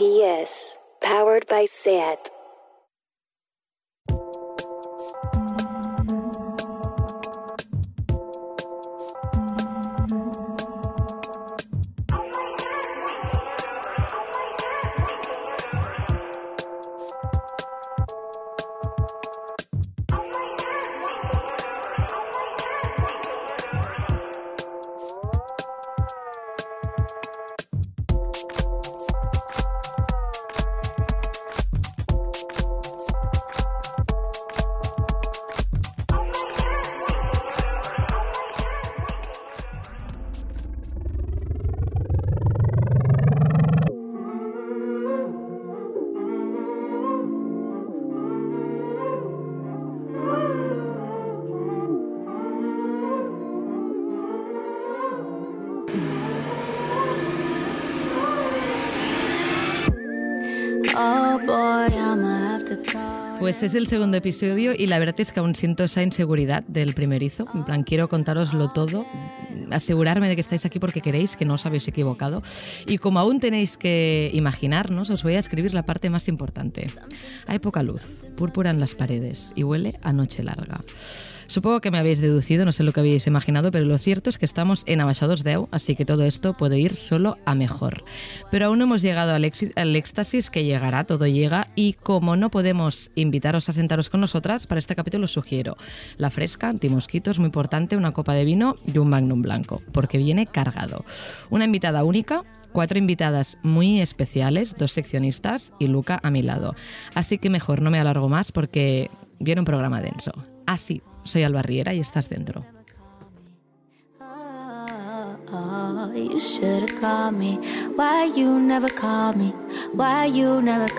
PS, powered by SAT. Pues es el segundo episodio y la verdad es que aún siento esa inseguridad del primerizo. En plan, quiero contároslo todo, asegurarme de que estáis aquí porque queréis, que no os habéis equivocado. Y como aún tenéis que imaginarnos, os voy a escribir la parte más importante. Hay poca luz, púrpura en las paredes y huele a noche larga. Supongo que me habéis deducido, no sé lo que habéis imaginado, pero lo cierto es que estamos en Abaixados Deu, así que todo esto puede ir solo a mejor. Pero aún no hemos llegado al, al éxtasis que llegará, todo llega, y como no podemos invitaros a sentaros con nosotras, para este capítulo os sugiero la fresca, antimosquitos, muy importante, una copa de vino y un magnum blanco, porque viene cargado. Una invitada única, cuatro invitadas muy especiales, dos seccionistas y Luca a mi lado. Así que mejor no me alargo más porque viene un programa denso. Así, soy Alba Riera y estás dentro. Never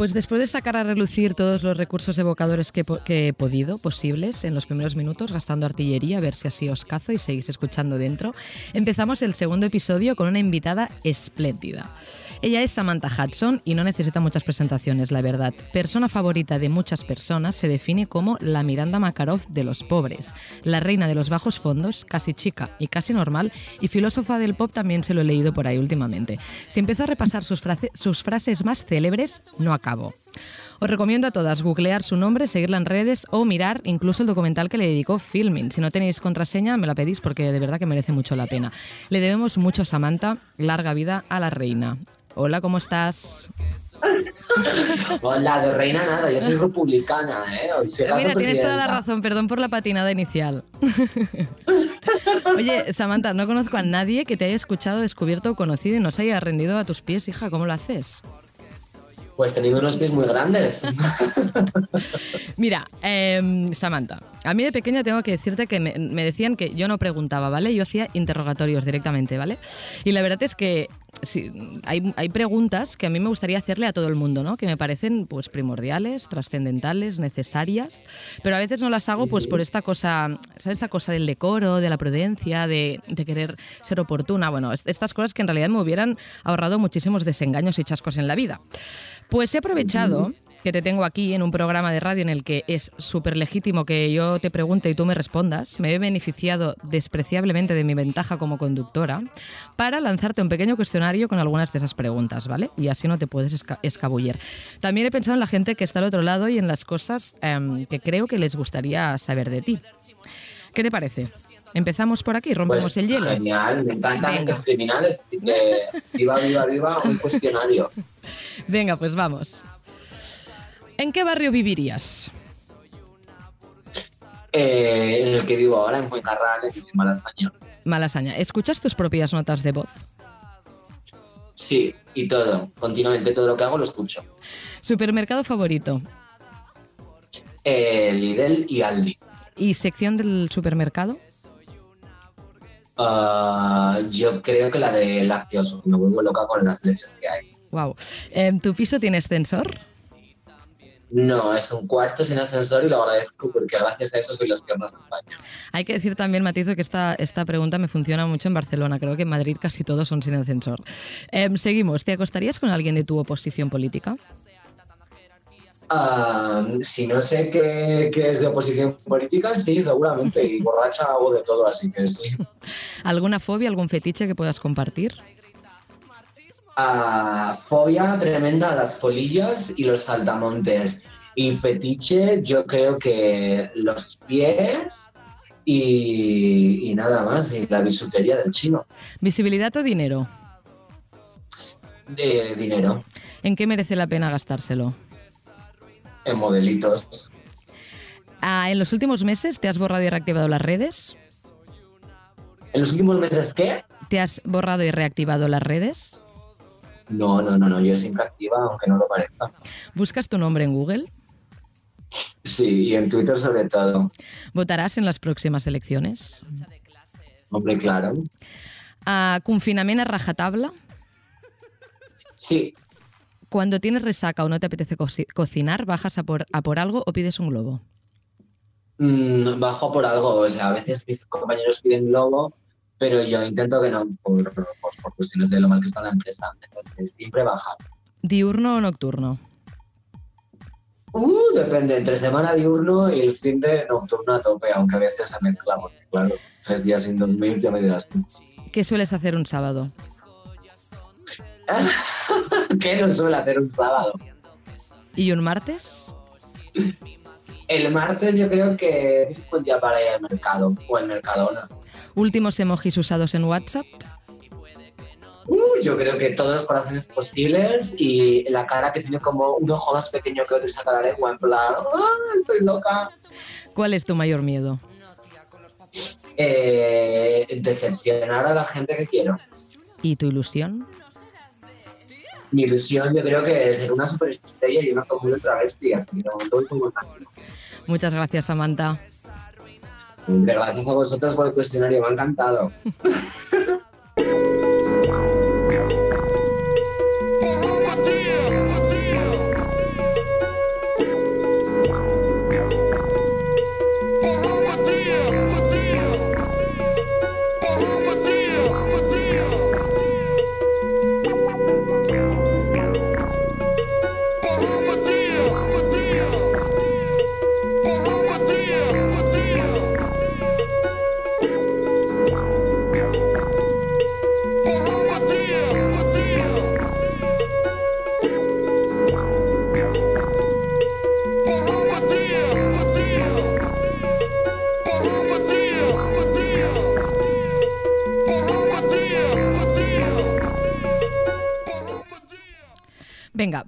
Pues después de sacar a relucir todos los recursos evocadores que, he podido, posibles, en los primeros minutos, gastando artillería, a ver si así os cazo y seguís escuchando dentro, empezamos el segundo episodio con una invitada espléndida. Ella es Samantha Hudson y no necesita muchas presentaciones, la verdad. Persona favorita de muchas personas, se define como la Miranda Makarov de los pobres, la reina de los bajos fondos, casi chica y casi normal, y filósofa del pop también se lo he leído por ahí últimamente. Si empiezo a repasar sus, sus frases más célebres, no acaba os recomiendo a todas googlear su nombre, seguirla en redes o mirar incluso el documental que le dedicó Filming. Si no tenéis contraseña, me la pedís porque de verdad que merece mucho la pena. Le debemos mucho, Samantha, larga vida a la reina. Hola, ¿cómo estás? Hola, de reina nada, yo soy republicana, ¿eh? Mira, tienes toda la razón, perdón por la patinada inicial. Oye, Samantha, no conozco a nadie que te haya escuchado, descubierto o conocido y no se haya rendido a tus pies, hija, ¿cómo lo haces? Pues teniendo unos pies muy grandes. Mira, em, Samantha, a mí de pequeña tengo que decirte que me, decían que yo no preguntaba, ¿vale? Yo hacía interrogatorios directamente, ¿vale? Y la verdad es que sí, hay, preguntas que a mí me gustaría hacerle a todo el mundo, ¿no? Que me parecen pues primordiales, trascendentales, necesarias, pero a veces no las hago pues por esta cosa, ¿sabes? Esta cosa del decoro, de la prudencia, de, de querer ser oportuna, bueno, estas cosas que en realidad me hubieran ahorrado muchísimos desengaños y chascos en la vida. Pues he aprovechado que te tengo aquí en un programa de radio en el que es súper legítimo que yo te pregunte y tú me respondas. Me he beneficiado despreciablemente de mi ventaja como conductora para lanzarte un pequeño cuestionario con algunas de esas preguntas, ¿vale? Y así no te puedes escabullir. También he pensado en la gente que está al otro lado y en las cosas em, que creo que les gustaría saber de ti. ¿Qué te parece? Empezamos por aquí, rompemos pues el hielo. Genial, me encantan los criminales. viva, viva, viva, un cuestionario. Venga, pues vamos. ¿En qué barrio vivirías? Eh, en el que vivo ahora, en Fuencarral, en Malasaña. Malasaña. ¿Escuchas tus propias notas de voz? Sí, y todo. Continuamente todo lo que hago lo escucho. ¿Supermercado favorito? Eh, Lidl y Aldi. ¿Y sección del supermercado? Ah, yo creo que la de lácteos. Me vuelvo loca con las leches que hay. Wow. Em, ¿Tu piso tiene ascensor? No, es un cuarto sin ascensor y lo agradezco porque gracias a eso soy los piernas de España. Hay que decir también, Matizo, que esta, esta pregunta me funciona mucho en Barcelona. Creo que en Madrid casi todos son sin ascensor. Em, seguimos. ¿Te acostarías con alguien de tu oposición política? Ah, si no sé qué, qué es de oposición política, sí, seguramente. Y borracha hago de todo, así que sí. ¿Alguna fobia, algún fetiche que puedas compartir? Fobia tremenda a las folillas y los saltamontes. Y fetiche, yo creo que los pies y, y nada más, y la bisutería del chino. ¿Visibilidad o dinero? De dinero, ¿En qué merece la pena gastárselo? en modelitos. Ah, ¿En los últimos meses te has borrado y reactivado las redes? ¿En los últimos meses qué? ¿Te has borrado y reactivado las redes? No, no, no, no, yo siempre activa, aunque no lo parezca. ¿Buscas tu nombre en Google? Sí, y en Twitter sobre todo. ¿Votarás en las próximas elecciones? Hombre, claro. ¿Confinament a rajatabla? Sí, Cuando tienes resaca o no te apetece coci- cocinar, ¿bajas a por, a por algo o pides un globo? Mm, bajo por algo, o sea, a veces mis compañeros piden globo, pero yo intento que no, por, por, por cuestiones de lo mal que está la empresa. Entonces, siempre bajar. ¿Diurno o nocturno? Uh, depende, entre semana diurno y el fin de nocturno a tope, aunque a veces se mezcla, porque claro, tres días sin dormir ya me dirás tú. ¿Qué sueles hacer un sábado? ¿Qué no suele hacer un sábado? ¿Y un martes? El martes yo creo que es un buen día para ir al mercado o al Mercadona. ¿Últimos emojis usados en WhatsApp? Uh, yo creo que todos los corazones posibles y la cara que tiene como un ojo más pequeño que otro y saca la lengua en plan, ¡ah, estoy loca! ¿Cuál es tu mayor miedo? Eh, decepcionar a la gente que quiero. ¿Y tu ilusión? Mi ilusión yo creo que es ser una superestrella y una común de travesti, así que. Muchas gracias, Samantha. Gracias a vosotros por el cuestionario, me ha encantado.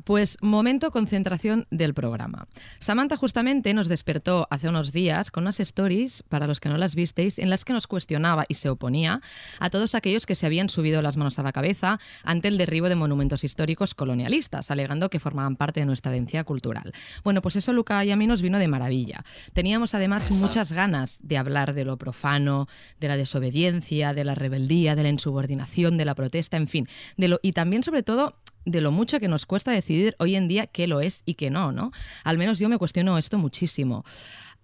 pues momento concentración del programa. Samantha justamente nos despertó hace unos días con unas stories, para los que no las visteis, en las que nos cuestionaba y se oponía a todos aquellos que se habían subido las manos a la cabeza ante el derribo de monumentos históricos colonialistas, alegando que formaban parte de nuestra herencia cultural. Bueno, pues eso Luca y a mí nos vino de maravilla. Teníamos además muchas ganas de hablar de lo profano, de la desobediencia, de la rebeldía, de la insubordinación, de la protesta, en fin, de lo y también sobre todo de lo mucho que nos cuesta decidir hoy en día qué lo es y qué no, ¿no? Al menos yo me cuestiono esto muchísimo.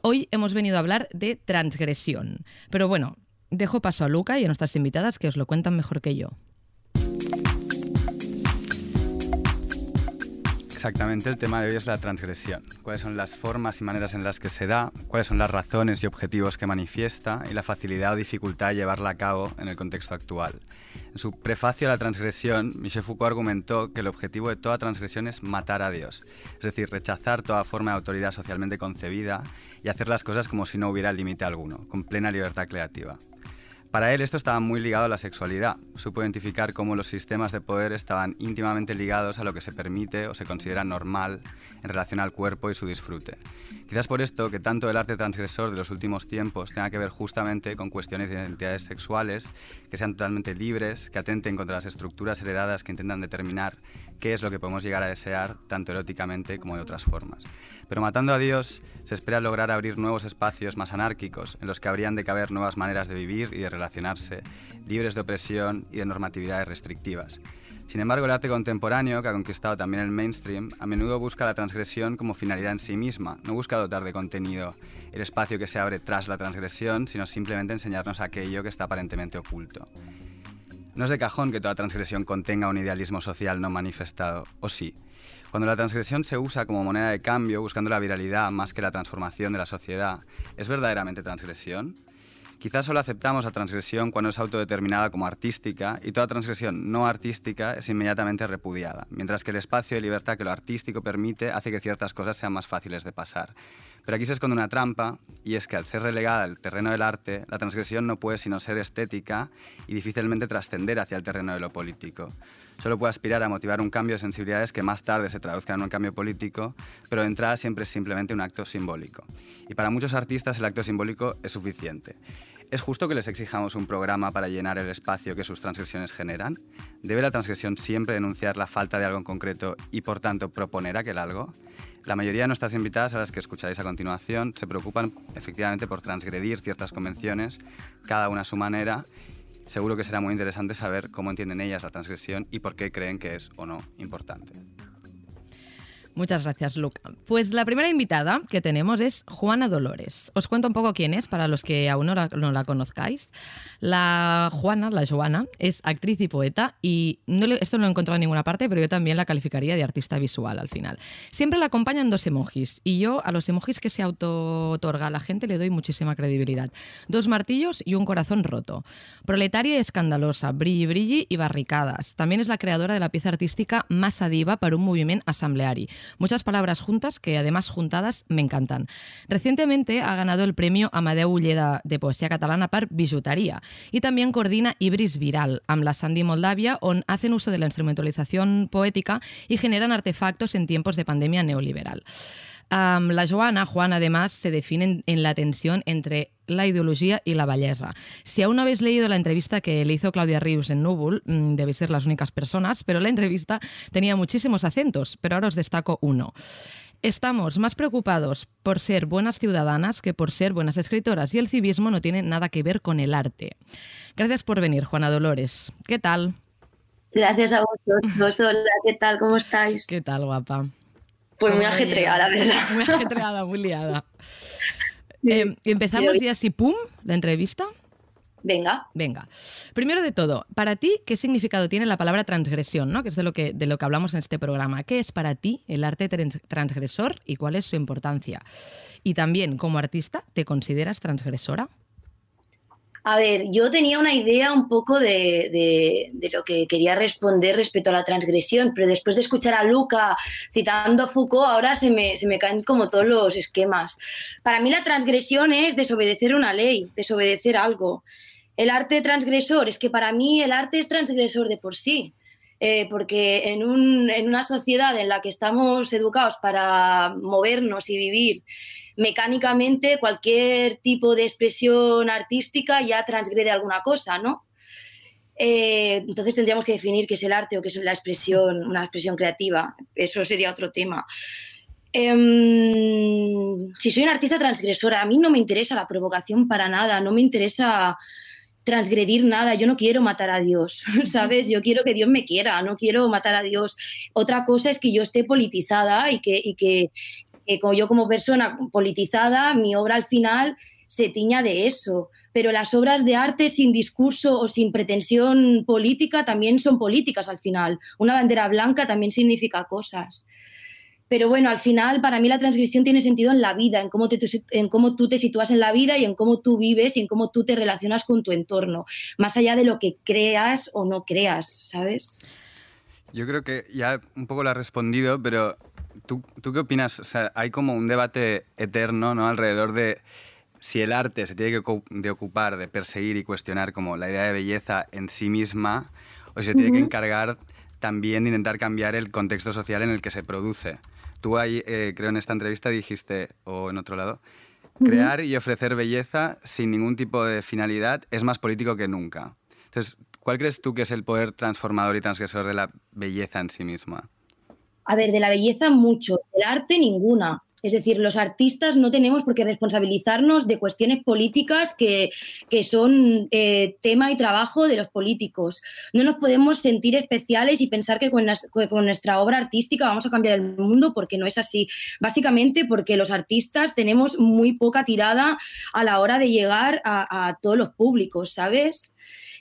Hoy hemos venido a hablar de transgresión, pero bueno, dejo paso a Luca y a nuestras invitadas que os lo cuentan mejor que yo. Exactamente, el tema de hoy es la transgresión. ¿Cuáles son las formas y maneras en las que se da? ¿Cuáles son las razones y objetivos que manifiesta? Y la facilidad o dificultad de llevarla a cabo en el contexto actual. En su prefacio a la transgresión, Michel Foucault argumentó que el objetivo de toda transgresión es matar a Dios, es decir, rechazar toda forma de autoridad socialmente concebida y hacer las cosas como si no hubiera límite alguno, con plena libertad creativa. Para él esto estaba muy ligado a la sexualidad. Supo identificar cómo los sistemas de poder estaban íntimamente ligados a lo que se permite o se considera normal en relación al cuerpo y su disfrute. Quizás por esto que tanto el arte transgresor de los últimos tiempos tenga que ver justamente con cuestiones de identidades sexuales que sean totalmente libres, que atenten contra las estructuras heredadas que intentan determinar qué es lo que podemos llegar a desear, tanto eróticamente como de otras formas. Pero matando a Dios se espera lograr abrir nuevos espacios más anárquicos, en los que habrían de caber nuevas maneras de vivir y de relacionarse, libres de opresión y de normatividades restrictivas. Sin embargo, el arte contemporáneo, que ha conquistado también el mainstream, a menudo busca la transgresión como finalidad en sí misma, no busca dotar de contenido el espacio que se abre tras la transgresión, sino simplemente enseñarnos aquello que está aparentemente oculto. No es de cajón que toda transgresión contenga un idealismo social no manifestado, o sí. Cuando la transgresión se usa como moneda de cambio, buscando la viralidad más que la transformación de la sociedad, ¿es verdaderamente transgresión? Quizás solo aceptamos la transgresión cuando es autodeterminada como artística y toda transgresión no artística es inmediatamente repudiada, mientras que el espacio de libertad que lo artístico permite hace que ciertas cosas sean más fáciles de pasar. Pero aquí se esconde una trampa y es que al ser relegada al terreno del arte, la transgresión no puede sino ser estética y difícilmente trascender hacia el terreno de lo político. Solo puede aspirar a motivar un cambio de sensibilidades que más tarde se traduzca en un cambio político, pero de entrada siempre es simplemente un acto simbólico. Y para muchos artistas el acto simbólico es suficiente. ¿Es justo que les exijamos un programa para llenar el espacio que sus transgresiones generan? ¿Debe la transgresión siempre denunciar la falta de algo en concreto y por tanto proponer aquel algo? La mayoría de nuestras invitadas a las que escucharéis a continuación se preocupan efectivamente por transgredir ciertas convenciones, cada una a su manera. Seguro que será muy interesante saber cómo entienden ellas la transgresión y por qué creen que es o no importante. Muchas gracias, Luca. Pues la primera invitada que tenemos es Juana Dolores. Os cuento un poco quién es para los que aún no la, conozcáis. La Juana, la Joana, es actriz y poeta y no esto no lo he encontrado en ninguna parte, pero yo también la calificaría de artista visual al final. Siempre la acompañan dos emojis y yo a los emojis que se auto-otorga a la gente le doy muchísima credibilidad. Dos martillos y un corazón roto. Proletaria y escandalosa, brilli brilli y barricadas. También es la creadora de la pieza artística más adiva para un movimiento asambleari Muchas palabras juntas que además juntadas me encantan. Recientemente ha ganado el premio Amadeu Ulleda de Poesía Catalana per Bijutaría y también coordina Ibris Viral amb la Sandy Moldavia on hacen uso de la instrumentalización poética y generan artefactos en tiempos de pandemia neoliberal. La Joana, Juan, además, se define en la tensión entre la ideología y la belleza. Si aún no habéis leído la entrevista que le hizo Claudia Rius en Nubul, mm, debéis ser las únicas personas, pero la entrevista tenía muchísimos acentos, pero ahora os destaco uno. Estamos más preocupados por ser buenas ciudadanas que por ser buenas escritoras y el civismo no tiene nada que ver con el arte. Gracias por venir, Juana Dolores. ¿Qué tal? Gracias a vosotros. Hola, ¿qué tal? ¿Cómo estáis? ¿Qué tal, guapa? Pues muy ajetreada, la verdad. Muy ajetreada, muy liada. Eh, empezamos ya así, pum, la entrevista. Venga. Venga. Primero de todo, para ti, ¿qué significado tiene la palabra transgresión? ¿no? Que es de lo que, de lo que hablamos en este programa. ¿Qué es para ti el arte transgresor y cuál es su importancia? Y también, como artista, ¿te consideras transgresora? A ver, yo tenía una idea un poco de, lo que quería responder respecto a la transgresión, pero después de escuchar a Luca citando a Foucault, ahora se me, se me caen como todos los esquemas. Para mí la transgresión es desobedecer una ley, desobedecer algo. El arte transgresor es que para mí el arte es transgresor de por sí. Eh, porque en, un, en, una sociedad en la que estamos educados para movernos y vivir mecánicamente, cualquier tipo de expresión artística ya transgrede alguna cosa, ¿no? Eh, entonces tendríamos que definir qué es el arte o qué es la expresión, una expresión creativa. Eso sería otro tema. Em, si soy una artista transgresora, a mí no me interesa la provocación para nada, no me interesa transgredir nada, yo no quiero matar a Dios, ¿sabes? Yo quiero que Dios me quiera, no quiero matar a Dios. Otra cosa es que yo esté politizada y que, y que, como yo como persona politizada, mi obra al final se tiña de eso. Pero las obras de arte sin discurso o sin pretensión política también son políticas al final. Una bandera blanca también significa cosas. Pero bueno, al final para mí la transgresión tiene sentido en la vida, en cómo, te, en cómo tú te sitúas en la vida y en cómo tú vives y en cómo tú te relacionas con tu entorno, más allá de lo que creas o no creas, ¿sabes? Yo creo que ya un poco lo has respondido, pero ¿tú, ¿tú qué opinas? O sea, hay como un debate eterno ¿no? alrededor de si el arte se tiene que de ocupar de perseguir y cuestionar como la idea de belleza en sí misma o si se tiene que encargar también de intentar cambiar el contexto social en el que se produce. Tú ahí, eh, creo en esta entrevista dijiste, o en otro lado, crear y ofrecer belleza sin ningún tipo de finalidad es más político que nunca. Entonces, ¿cuál crees tú que es el poder transformador y transgresor de la belleza en sí misma? A ver, de la belleza mucho, del arte ninguna. Es decir, los artistas no tenemos por qué responsabilizarnos de cuestiones políticas que, son eh, tema y trabajo de los políticos. No nos podemos sentir especiales y pensar que con, nuestra obra artística vamos a cambiar el mundo porque no es así. Básicamente porque los artistas tenemos muy poca tirada a la hora de llegar a todos los públicos, ¿sabes?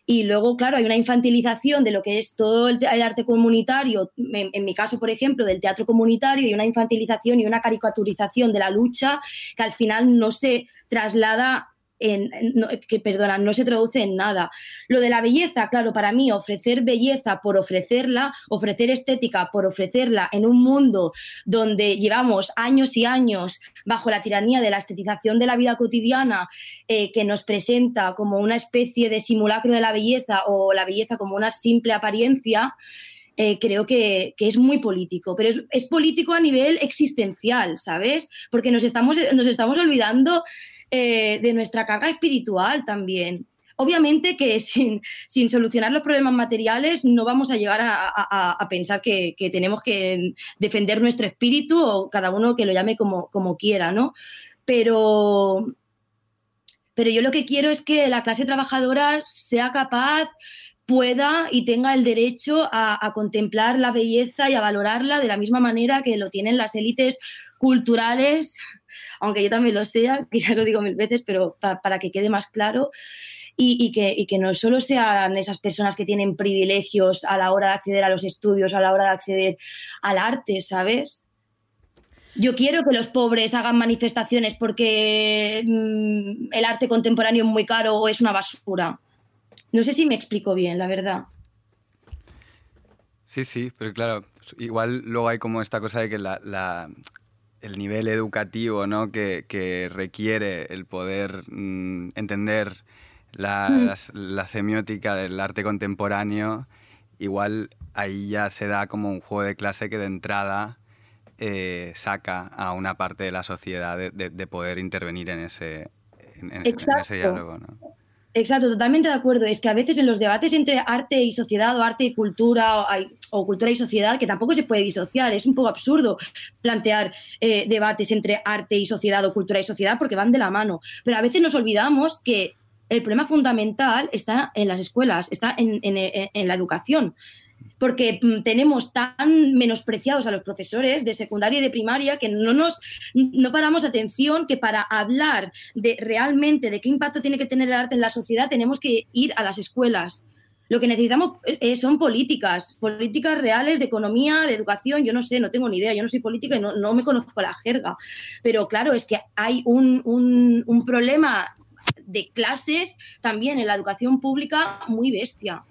Y luego, claro, hay una infantilización de lo que es todo el, arte comunitario, en, mi caso, por ejemplo, del teatro comunitario, y una infantilización y una caricaturización de la lucha que al final no se traslada que perdona, no se traduce en nada. Lo de la belleza, claro, para mí ofrecer belleza por ofrecerla, ofrecer estética por ofrecerla en un mundo donde llevamos años y años bajo la tiranía de la estetización de la vida cotidiana eh, que nos presenta como una especie de simulacro de la belleza o la belleza como una simple apariencia, eh, creo que, es muy político, pero es, es, político a nivel existencial, ¿sabes? Porque nos estamos, nos estamos olvidando eh, de nuestra carga espiritual también. Obviamente que sin, sin, solucionar los problemas materiales no vamos a llegar a, pensar que, tenemos que defender nuestro espíritu o cada uno que lo llame como, como quiera, ¿no? Pero, pero yo lo que quiero es que la clase trabajadora sea capaz pueda y tenga el derecho a, a, contemplar la belleza y a valorarla de la misma manera que lo tienen las élites culturales aunque yo también lo sea, que ya lo digo mil veces, pero para que quede más claro. Y, que, no solo sean esas personas que tienen privilegios a la hora de acceder a los estudios, a la hora de acceder al arte, ¿sabes? Yo quiero que los pobres hagan manifestaciones porque mm, el arte contemporáneo es muy caro o es una basura. No sé si me explico bien, la verdad. Sí, sí, pero claro, igual luego hay como esta cosa de que la, el nivel educativo ¿no? que, requiere el poder mm, entender la, semiótica del arte contemporáneo, igual ahí ya se da como un juego de clase que de entrada eh, saca a una parte de la sociedad de, poder intervenir en ese, en, ese diálogo. ¿no? Exacto, totalmente de acuerdo. Es que a veces en los debates entre arte y sociedad o arte y cultura o, cultura y sociedad, que tampoco se puede disociar, es un poco absurdo plantear eh, debates entre arte y sociedad o cultura y sociedad porque van de la mano. Pero a veces nos olvidamos que el problema fundamental está en las escuelas, está en la educación porque mm, tenemos tan menospreciados a los profesores de secundaria y de primaria que no nos no paramos atención que para hablar de realmente de qué impacto tiene que tener el arte en la sociedad tenemos que ir a las escuelas. Lo que necesitamos eh, son políticas, políticas reales de economía, de educación. Yo no sé, no tengo ni idea, yo no soy política y no, no me conozco la jerga. Pero claro, es que hay un, un, un problema de clases también en la educación pública muy bestia.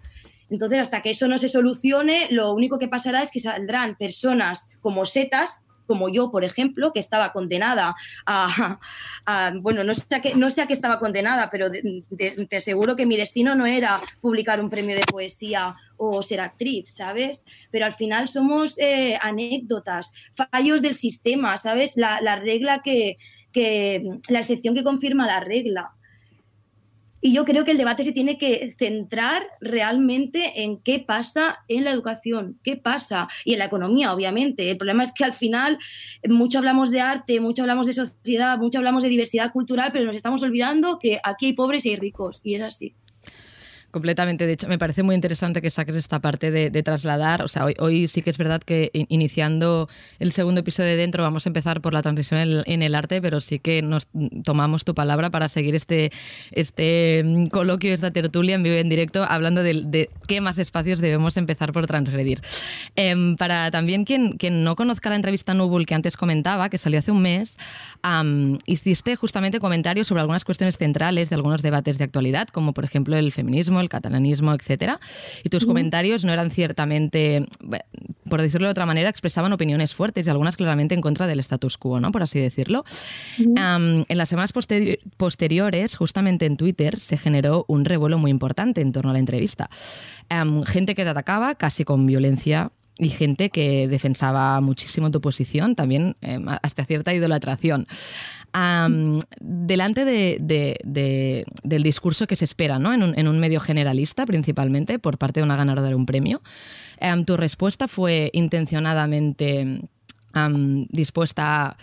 Entonces, hasta que eso no se solucione, lo único que pasará es que saldrán personas como setas, como yo, por ejemplo, que estaba condenada a, bueno, no sé, a qué, no sé a estaba condenada, pero te aseguro que mi destino no era publicar un premio de poesía o ser actriz, ¿sabes? Pero al final somos eh, anécdotas, fallos del sistema, ¿sabes? La, la regla que, que, la excepción que confirma la regla. Y yo creo que el debate se tiene que centrar realmente en qué pasa en la educación, qué pasa, y en la economía, obviamente. El problema es que al final mucho hablamos de arte, mucho hablamos de sociedad, mucho hablamos de diversidad cultural, pero nos estamos olvidando que aquí hay pobres y hay ricos, y es así. Completamente. De hecho, me parece muy interesante que saques esta parte de, trasladar. O sea, hoy, sí que es verdad que iniciando el segundo episodio de dentro vamos a empezar por la transición en, el arte, pero sí que nos tomamos tu palabra para seguir este, este mm, coloquio, esta tertulia en vivo en directo, hablando de, qué más espacios debemos empezar por transgredir. Em, para también quien, quien no conozca la entrevista Nubul que antes comentaba, que salió hace un mes, hiciste justamente comentarios sobre algunas cuestiones centrales de algunos debates de actualidad, como por ejemplo el feminismo, el catalanismo, etcétera. Y tus comentarios no eran ciertamente, por decirlo de otra manera, expresaban opiniones fuertes y algunas claramente en contra del status quo, ¿no? Por así decirlo. en las semanas posteriores, justamente en Twitter, se generó un revuelo muy importante en torno a la entrevista. gente que te atacaba casi con violencia y gente que defensaba muchísimo tu posición, también em, hasta cierta idolatración. Delante del discurso que se espera ¿no? en, un, medio generalista, principalmente, por parte de una ganadora de un premio, em, tu respuesta fue intencionadamente dispuesta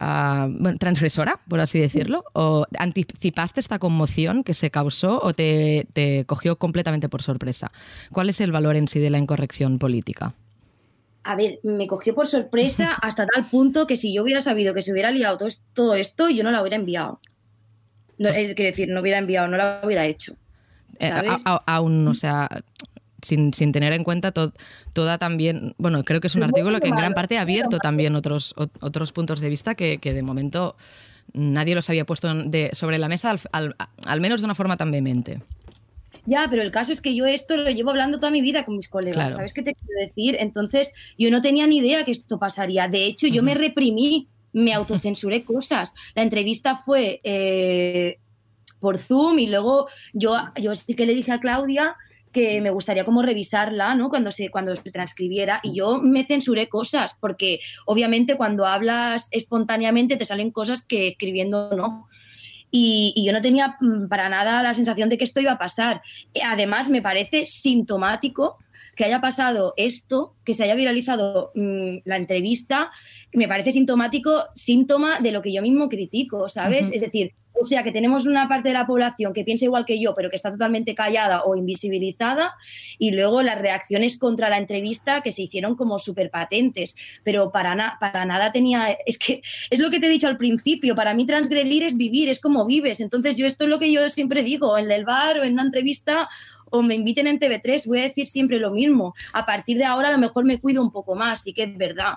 a transgresora, por así decirlo? ¿O anticipaste esta conmoción que se causó o te, cogió completamente por sorpresa? ¿Cuál es el valor en sí de la incorrección política? A ver, me cogió por sorpresa hasta tal punto que si yo hubiera sabido que se hubiera liado todo, esto, yo no la hubiera enviado. No, es, quiero decir, no hubiera enviado, no la hubiera hecho. Eh, ¿sabes? a- a- aún, o sea, sin, sin tener en cuenta to- toda también, bueno, creo que es un artículo que en gran parte ha abierto también otros, ot- otros puntos de vista que, que de momento nadie los había puesto de- sobre la mesa, al, al- al menos de una forma tan vehemente. Ya, pero el caso es que yo esto lo llevo hablando toda mi vida con mis colegas, Claro. ¿sabes qué te quiero decir? Entonces, yo no tenía ni idea que esto pasaría. De hecho, yo me reprimí, me autocensuré cosas. La entrevista fue eh, por Zoom y luego yo, yo sí que le dije a Claudia que me gustaría como revisarla, ¿no? Cuando se, cuando se transcribiera y yo me censuré cosas porque obviamente cuando hablas espontáneamente te salen cosas que escribiendo no. Y, y yo no tenía mm, para nada la sensación de que esto iba a pasar. Eh, Además, me parece sintomático que haya pasado esto, que se haya viralizado mm, la entrevista, me parece sintomático, síntoma de lo que yo mismo critico, ¿sabes? Es decir, o sea, que tenemos una parte de la población que piensa igual que yo, pero que está totalmente callada o invisibilizada, y luego las reacciones contra la entrevista que se hicieron como súper patentes, pero para, na- para nada tenía, es que es lo que te he dicho al principio, para mí transgredir es vivir, es como vives, entonces yo esto es lo que yo siempre digo, en el bar o en una entrevista o me inviten en TV3, voy a decir siempre lo mismo. A partir de ahora a lo mejor me cuido un poco más, sí que es verdad.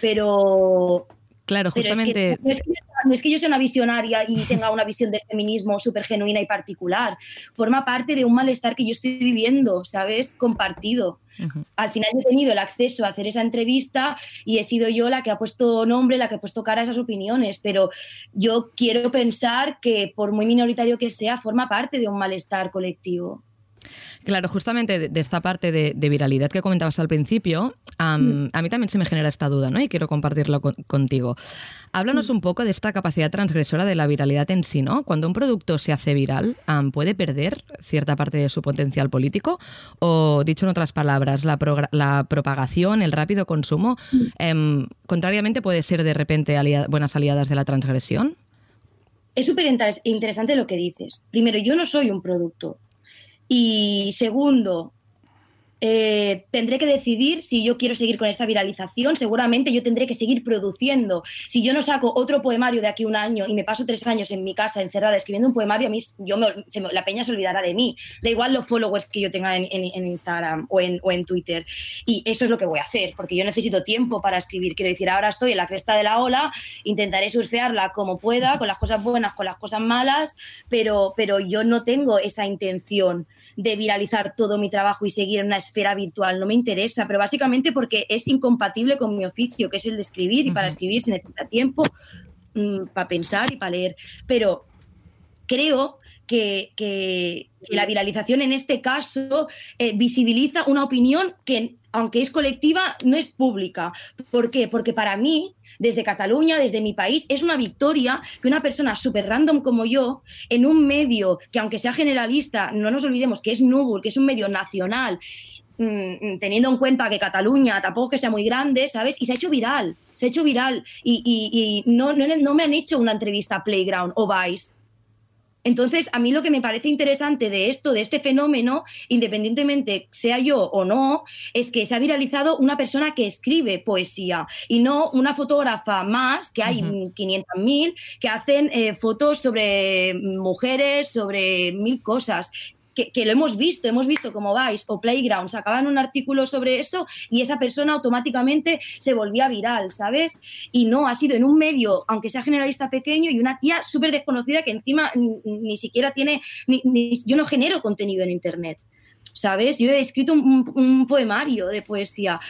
Pero, Claro, pero es que justamente... no, es que, no es que yo sea una visionaria y tenga una visión del feminismo súper genuina y particular. Forma parte de un malestar que yo estoy viviendo, ¿sabes? Compartido. Al final he tenido el acceso a hacer esa entrevista y he sido yo la que ha puesto nombre, la que ha puesto cara a esas opiniones, pero yo quiero pensar que por muy minoritario que sea, forma parte de un malestar colectivo. Claro, justamente de, de esta parte de, de viralidad que comentabas al principio, am, a mí también se me genera esta duda, ¿no? Y quiero compartirlo con- contigo. Háblanos un poco de esta capacidad transgresora de la viralidad en sí, ¿no? Cuando un producto se hace viral, ¿puede perder cierta parte de su potencial político? O, dicho en otras palabras, la, propagación, el rápido consumo, em, contrariamente puede ser de repente alia- buenas aliadas de la transgresión? Es súper inter- interesante lo que dices. Primero, yo no soy un producto. Y segundo, eh, tendré que decidir si yo quiero seguir con esta viralización. Seguramente yo tendré que seguir produciendo. Si yo no saco otro poemario de aquí un año y me paso tres años en mi casa encerrada escribiendo un poemario, a mí yo me- la peña se olvidará de mí. Da igual los followers que yo tenga en, en- en Instagram o en, o en Twitter. Y eso es lo que voy a hacer, porque yo necesito tiempo para escribir. Quiero decir, ahora estoy en la cresta de la ola, intentaré surfearla como pueda, con las cosas buenas, con las cosas malas, pero, pero yo no tengo esa intención de viralizar todo mi trabajo y seguir en una esfera virtual. No me interesa, pero básicamente porque es incompatible con mi oficio, que es el de escribir, y para escribir se necesita tiempo para pensar y para leer. Pero creo que, que- que la viralización en este caso eh, visibiliza una opinión que, aunque es colectiva, no es pública. ¿Por qué? Porque para mí, desde Cataluña, desde mi país, es una victoria que una persona súper random como yo, en un medio que, aunque sea generalista, no nos olvidemos que es Nubul, que es un medio nacional, mm, teniendo en cuenta que Cataluña tampoco es que sea muy grande, ¿sabes? Y se ha hecho viral, se ha hecho viral. Y, y- y no, no, no me han hecho una entrevista a Playground o Vice. Entonces, a mí lo que me parece interesante de esto, de este fenómeno, independientemente sea yo o no, es que se ha viralizado una persona que escribe poesía y no una fotógrafa más, que hay Ujú. 500.000, que hacen eh, fotos sobre mujeres, sobre mil cosas. Que, lo hemos visto, hemos visto como Vice o Playground sacaban un artículo sobre eso y esa persona automáticamente se volvía viral, ¿sabes? Y no, ha sido en un medio, aunque sea generalista pequeño, y una tía súper desconocida que encima ni siquiera tiene, yo no genero contenido en Internet, ¿sabes? Yo he escrito un poemario de poesía.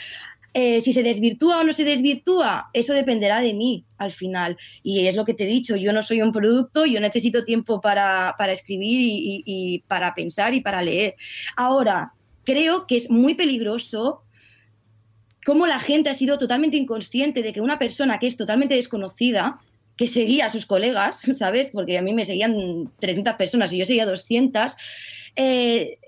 Eh, si se desvirtúa o no se desvirtúa, eso dependerá de mí al final. Y es lo que te he dicho, yo no soy un producto, yo necesito tiempo para, para escribir y, para pensar y para leer. Ahora, creo que es muy peligroso cómo la gente ha sido totalmente inconsciente de que una persona que es totalmente desconocida, que seguía a sus colegas, ¿sabes? Porque a mí me seguían 300 personas y yo seguía 200, eh,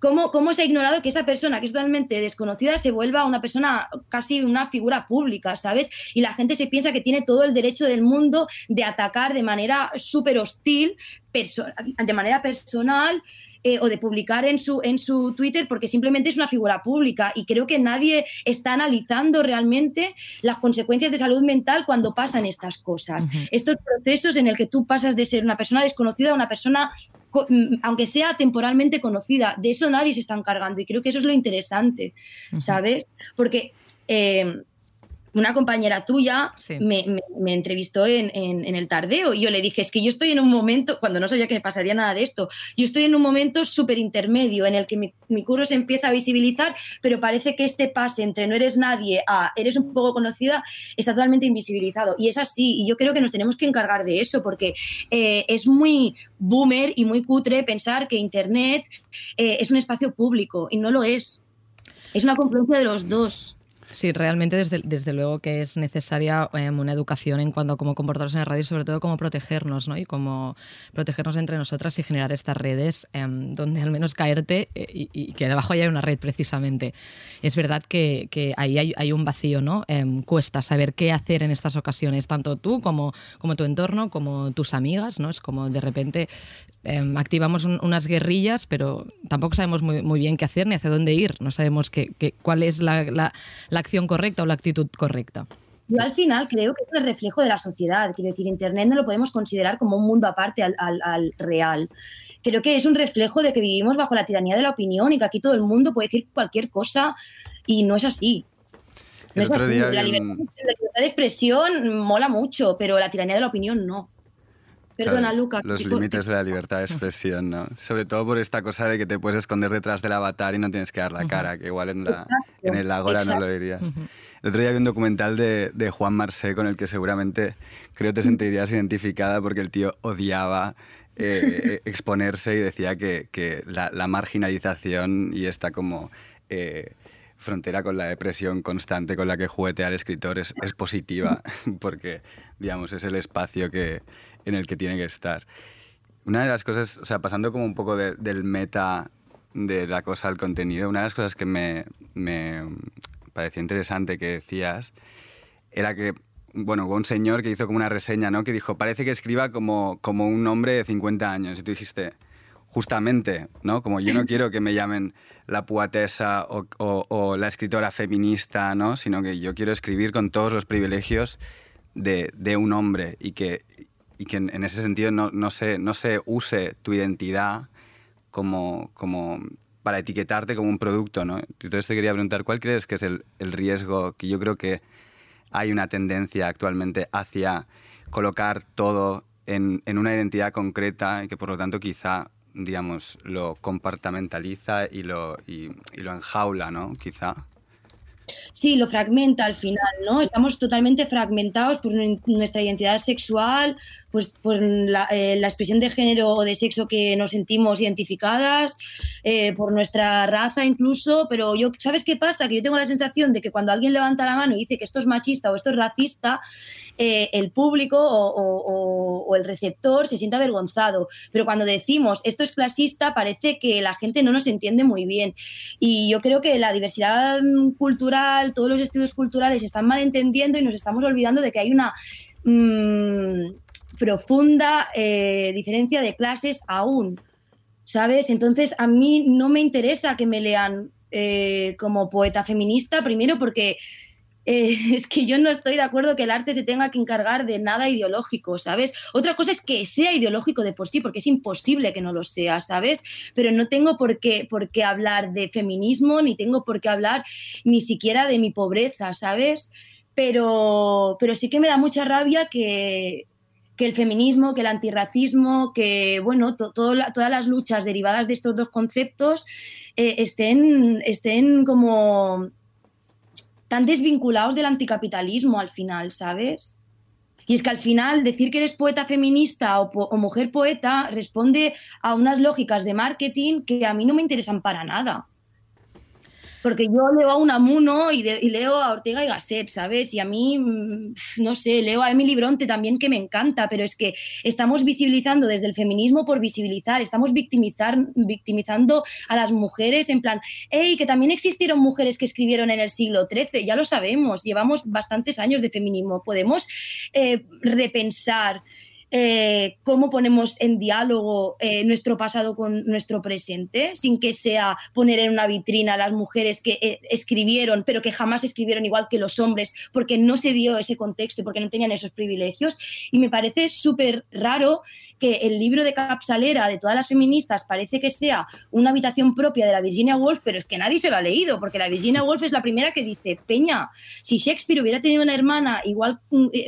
¿cómo, ¿cómo se ha ignorado que esa persona que es totalmente desconocida se vuelva una persona, casi una figura pública, ¿sabes? Y la gente se piensa que tiene todo el derecho del mundo de atacar de manera súper hostil, de manera personal, eh, o de publicar en su, en su Twitter porque simplemente es una figura pública y creo que nadie está analizando realmente las consecuencias de salud mental cuando pasan estas cosas. Estos procesos en el que tú pasas de ser una persona desconocida a una persona aunque sea temporalmente conocida. De eso nadie se está encargando y creo que eso es lo interesante, ¿sabes? Porque eh, una compañera tuya Sí. me, me- me entrevistó en, en- en el tardeo y yo le dije, es que yo estoy en un momento, cuando no sabía que me pasaría nada de esto, yo estoy en un momento súper intermedio en el que mi, mi curro se empieza a visibilizar, pero parece que este pase entre no eres nadie a eres un poco conocida está totalmente invisibilizado. Y es así, y yo creo que nos tenemos que encargar de eso, porque eh, es muy boomer y muy cutre pensar que Internet eh, es un espacio público y no lo es. Es una confluencia de los dos. Sí, realmente desde, desde luego que es necesaria em, una educación en cuanto a cómo comportarnos en la radio y sobre todo cómo protegernos, ¿no? Y cómo protegernos entre nosotras y generar estas redes em, donde al menos caerte eh, y, y que debajo haya una red precisamente. Es verdad que, que ahí hay, hay un vacío, ¿no? Em, cuesta saber qué hacer en estas ocasiones, tanto tú como, como tu entorno, como tus amigas, ¿no? Es como de repente em, activamos un- unas guerrillas, pero tampoco sabemos muy, muy bien qué hacer ni hacia dónde ir. No sabemos qué, qué- cuál es la, la- la acción correcta o la actitud correcta. Yo al final creo que es el reflejo de la sociedad. Quiero decir, Internet no lo podemos considerar como un mundo aparte al, al- al real. Creo que es un reflejo de que vivimos bajo la tiranía de la opinión y que aquí todo el mundo puede decir cualquier cosa y no es así. No es así. libertad, un- la libertad de expresión mola mucho, pero la tiranía de la opinión no. Perdona, Claro, Luca. Los límites de la libertad de expresión, ¿no? Sobre todo por esta cosa de que te puedes esconder detrás del avatar y no tienes que dar la cara, que igual en, la, en el Agora no lo dirías. El otro día vi un documental de, de Juan Marsé con el que seguramente creo te sentirías identificada porque el tío odiaba eh, exponerse y decía que, que la, la marginalización y esta como eh, frontera con la depresión constante con la que juguetea el escritor es, es positiva porque, digamos, es el espacio que, en el que tiene que estar. Una de las cosas, o sea, pasando como un poco de- del meta de la cosa al contenido, una de las cosas que me, me pareció interesante que decías era que, bueno, hubo un señor que hizo como una reseña, ¿no? Que dijo, parece que escriba como, como un hombre de 50 años. Y tú dijiste, justamente, ¿no? Como yo no quiero que me llamen la poetesa o, la escritora feminista, ¿no? Sino que yo quiero escribir con todos los privilegios de un hombre y que, y que en, en ese sentido no, no, se, no se use tu identidad como, como para etiquetarte como un producto, ¿no? Entonces te quería preguntar, ¿cuál crees que es el, el riesgo que yo creo que hay una tendencia actualmente hacia colocar todo en, en una identidad concreta y que por lo tanto quizá, digamos, lo compartamentaliza y lo, y, y lo enjaula, ¿no? Quizá. Sí, lo fragmenta al final, ¿no? Estamos totalmente fragmentados por nu- nuestra identidad sexual, pues por la, eh, la expresión de género o de sexo que nos sentimos identificadas, eh, por nuestra raza incluso, pero yo, ¿sabes qué pasa? Que yo tengo la sensación de que cuando alguien levanta la mano y dice que esto es machista o esto es racista, eh, el público o, el receptor se siente avergonzado, pero cuando decimos esto es clasista parece que la gente no nos entiende muy bien. Y yo creo que la diversidad mm, todos los estudios culturales están malentendiendo y nos estamos olvidando de que hay una mm, profunda eh, diferencia de clases aún, ¿sabes? Entonces a mí no me interesa que me lean eh, como poeta feminista, primero porque eh, es que yo no estoy de acuerdo que el arte se tenga que encargar de nada ideológico, ¿sabes? Otra cosa es que sea ideológico de por sí, porque es imposible que no lo sea, ¿sabes? Pero no tengo por qué, por qué hablar de feminismo, ni tengo por qué hablar ni siquiera de mi pobreza, ¿sabes? Pero, pero sí que me da mucha rabia que, que el feminismo, que el antirracismo, que bueno, todas las luchas derivadas de estos dos conceptos eh, estén, estén como tan desvinculados del anticapitalismo al final, ¿sabes? Y es que al final decir que eres poeta feminista o, o mujer poeta responde a unas lógicas de marketing que a mí no me interesan para nada. Porque yo leo a Unamuno y, y leo a Ortega y Gasset, ¿sabes? Y a mí, mm, no sé, leo a Emily Bronte también que me encanta, pero es que estamos visibilizando desde el feminismo por visibilizar, estamos victimizar, victimizando a las mujeres en plan, hey, que también existieron mujeres que escribieron en el siglo XIII, ya lo sabemos, llevamos bastantes años de feminismo, podemos eh, repensar eh, cómo ponemos en diálogo eh, nuestro pasado con nuestro presente, sin que sea poner en una vitrina a las mujeres que eh, escribieron, pero que jamás escribieron igual que los hombres, porque no se dio ese contexto y porque no tenían esos privilegios. Y me parece súper raro que el libro de capsalera de todas las feministas parece que sea una habitación propia de la Virginia Woolf, pero es que nadie se lo ha leído, porque la Virginia Woolf es la primera que dice, Peña, si Shakespeare hubiera tenido una hermana igual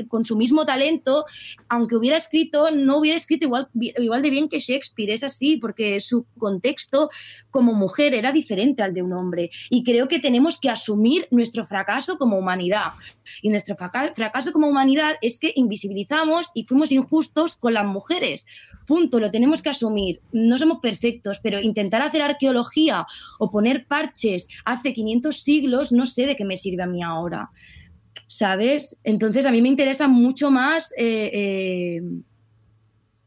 con su mismo talento, aunque hubiera escrito no hubiera escrito igual, igual de bien que Shakespeare, es así, porque su contexto como mujer era diferente al de un hombre. Y creo que tenemos que asumir nuestro fracaso como humanidad. Y nuestro fracaso como humanidad es que invisibilizamos y fuimos injustos con las mujeres. Punto, lo tenemos que asumir. No somos perfectos, pero intentar hacer arqueología o poner parches hace 500 siglos, no sé de qué me sirve a mí ahora. ¿Sabes? Entonces a mí me interesa mucho más eh, eh,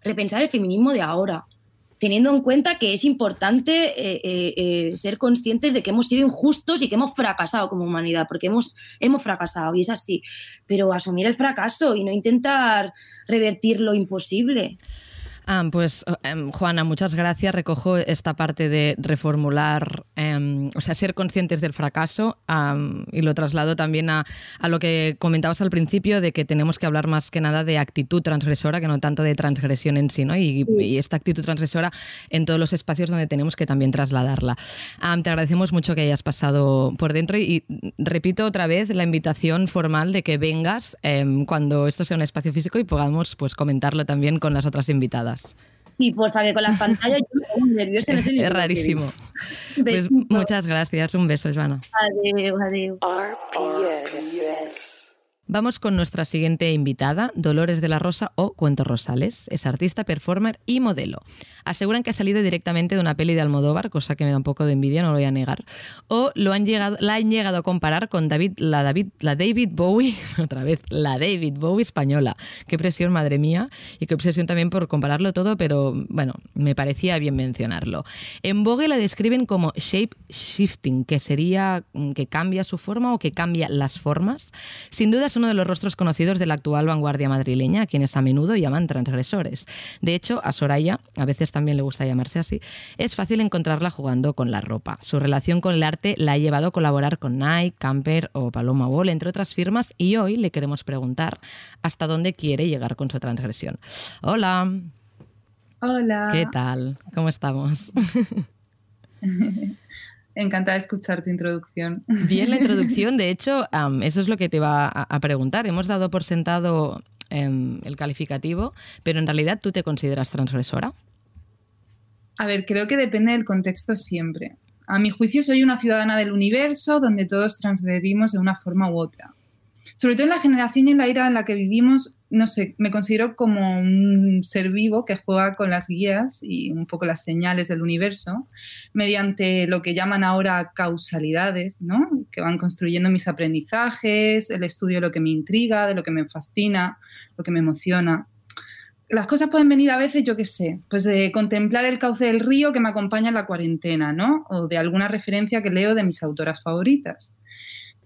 repensar el feminismo de ahora, teniendo en cuenta que es importante eh, ser conscientes de que hemos sido injustos y que hemos fracasado como humanidad, porque hemos, hemos fracasado y es así, pero asumir el fracaso y no intentar revertir lo imposible. Ah, pues em, Juana, muchas gracias. Recojo esta parte de reformular, em, o sea, ser conscientes del fracaso y lo traslado también a, lo que comentabas al principio de que tenemos que hablar más que nada de actitud transgresora que no tanto de transgresión en sí, ¿no? Y, esta actitud transgresora en todos los espacios donde tenemos que también trasladarla. te agradecemos mucho que hayas pasado por dentro y, repito otra vez la invitación formal de que vengas em, cuando esto sea un espacio físico y podamos pues comentarlo también con las otras invitadas. Sí, porfa, que con las pantallas yo me pongo nerviosa. No es rarísimo. Pues muchas gracias. Un beso, Joana. Adiós, adiós. Vamos con nuestra siguiente invitada, Dolores de la Rosa o Cuento Rosales. Es artista, performer y modelo. Aseguran que ha salido directamente de una peli de Almodóvar, cosa que me da un poco de envidia, no lo voy a negar. O lo han llegado, la han llegado a comparar con David, la, David, la David Bowie, otra vez, la David Bowie española. Qué presión, madre mía, y qué obsesión también por compararlo todo, pero bueno, me parecía bien mencionarlo. En Vogue la describen como shape shifting, que sería mm, que cambia su forma o que cambia las formas. Sin duda uno de los rostros conocidos de la actual vanguardia madrileña, a quienes a menudo llaman transgresores. De hecho, a Soraya, a veces también le gusta llamarse así, es fácil encontrarla jugando con la ropa. Su relación con el arte la ha llevado a colaborar con Nike, Camper o Paloma Wall, entre otras firmas, y hoy le queremos preguntar hasta dónde quiere llegar con su transgresión. Hola. Hola. ¿Qué tal? ¿Cómo estamos? Encantada de escuchar tu introducción. Bien, la introducción. De hecho, eso es lo que te iba a, preguntar. Hemos dado por sentado em, el calificativo, pero en realidad tú te consideras transgresora. A ver, creo que depende del contexto siempre. A mi juicio soy una ciudadana del universo donde todos transgredimos de una forma u otra sobre todo en la generación y en la era en la que vivimos, no sé, me considero como un ser vivo que juega con las guías y un poco las señales del universo mediante lo que llaman ahora causalidades, ¿no? Que van construyendo mis aprendizajes, el estudio de lo que me intriga, de lo que me fascina, lo que me emociona. Las cosas pueden venir a veces, yo qué sé, pues de contemplar el cauce del río que me acompaña en la cuarentena, ¿no? O de alguna referencia que leo de mis autoras favoritas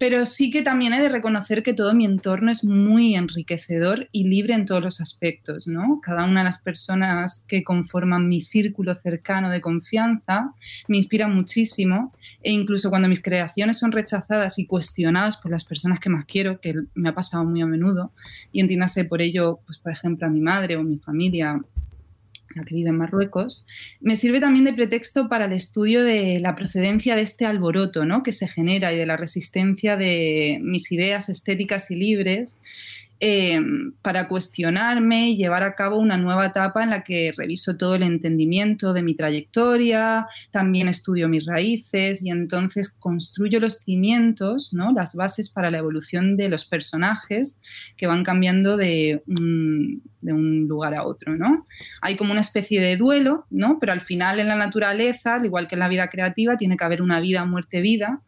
pero sí que también he de reconocer que todo mi entorno es muy enriquecedor y libre en todos los aspectos, ¿no? Cada una de las personas que conforman mi círculo cercano de confianza me inspira muchísimo e incluso cuando mis creaciones son rechazadas y cuestionadas por las personas que más quiero, que me ha pasado muy a menudo, y entiéndase por ello, pues por ejemplo, a mi madre o mi familia la que vive en Marruecos, me sirve también de pretexto para el estudio de la procedencia de este alboroto ¿no? que se genera y de la resistencia de mis ideas estéticas y libres Em, para cuestionarme y llevar a cabo una nueva etapa en la que reviso todo el entendimiento de mi trayectoria, también estudio mis raíces y entonces construyo los cimientos, ¿no? las bases para la evolución de los personajes que van cambiando de un, de un lugar a otro. ¿no? Hay como una especie de duelo, ¿no? pero al final en la naturaleza, al igual que en la vida creativa, tiene que haber una vida, muerte, vida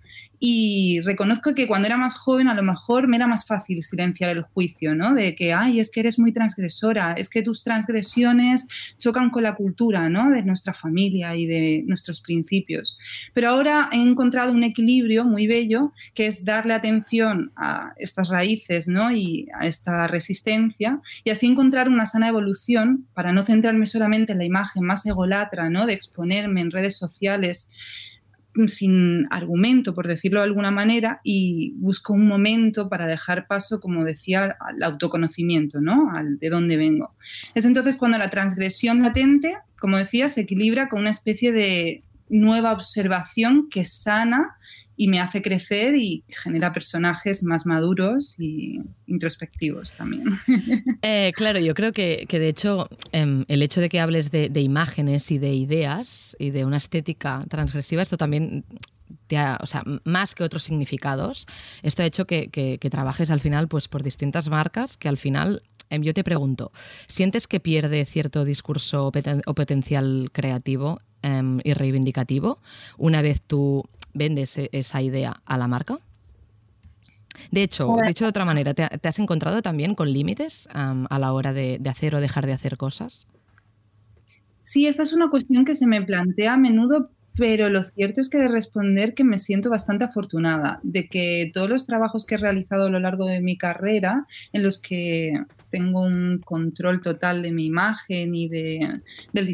Y reconozco que cuando era más joven a lo mejor me era más fácil silenciar el juicio, ¿no? De que, ay, es que eres muy transgresora, es que tus transgresiones chocan con la cultura, ¿no? De nuestra familia y de nuestros principios. Pero ahora he encontrado un equilibrio muy bello que es darle atención a estas raíces, ¿no? Y a esta resistencia y así encontrar una sana evolución para no centrarme solamente en la imagen más egolatra, ¿no? De exponerme en redes sociales sin argumento, por decirlo de alguna manera, y busco un momento para dejar paso, como decía, al autoconocimiento, ¿no? Al de dónde vengo. Es entonces cuando la transgresión latente, como decía, se equilibra con una especie de nueva observación que sana y me hace crecer y genera personajes más maduros y introspectivos también. Eh, claro, yo creo que, de hecho em, el hecho de que hables de, imágenes y de ideas y de una estética transgresiva, esto también te ha, o sea, más que otros significados, esto ha hecho que, trabajes al final pues, por distintas marcas que al final em, yo te pregunto, ¿sientes que pierde cierto discurso o potencial creativo em, y reivindicativo una vez tú vendes e-, esa idea a la marca? De hecho, dicho de otra manera, ¿te, has encontrado también con límites a la hora de, hacer o dejar de hacer cosas? Sí, esta es una cuestión que se me plantea a menudo, pero lo cierto es que de responder que me siento bastante afortunada de que todos los trabajos que he realizado a lo largo de mi carrera, en los que tengo un control total de mi imagen y de, del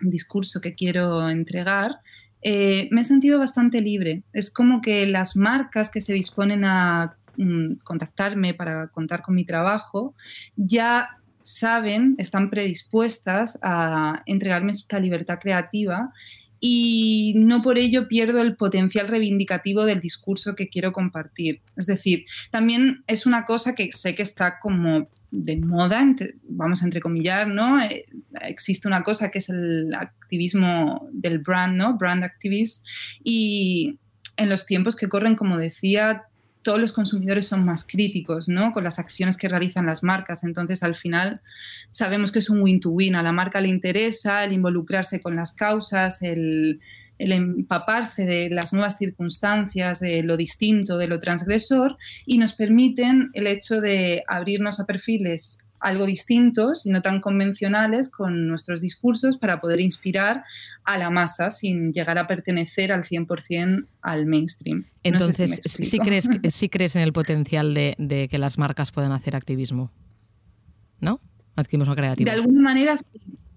discurso que quiero entregar, eh, me he sentido bastante libre. Es como que las marcas que se disponen a mm, contactarme para contar con mi trabajo ya saben, están predispuestas a entregarme esta libertad creativa y no por ello pierdo el potencial reivindicativo del discurso que quiero compartir. Es decir, también es una cosa que sé que está como de moda, vamos a entrecomillar, ¿no? Eh, existe una cosa que es el activismo del brand, ¿no? Brand activist. Y en los tiempos que corren, como decía, todos los consumidores son más críticos, ¿no? Con las acciones que realizan las marcas. Entonces, al final, sabemos que es un win-to-win. -win. A la marca le interesa el involucrarse con las causas, el el empaparse de las nuevas circunstancias, de lo distinto, de lo transgresor, y nos permiten el hecho de abrirnos a perfiles algo distintos y no tan convencionales con nuestros discursos para poder inspirar a la masa sin llegar a pertenecer al 100% al mainstream. Entonces, si crees, ¿sí crees en el potencial de, que las marcas puedan hacer activismo? ¿No? Activismo creativo. De alguna manera sí.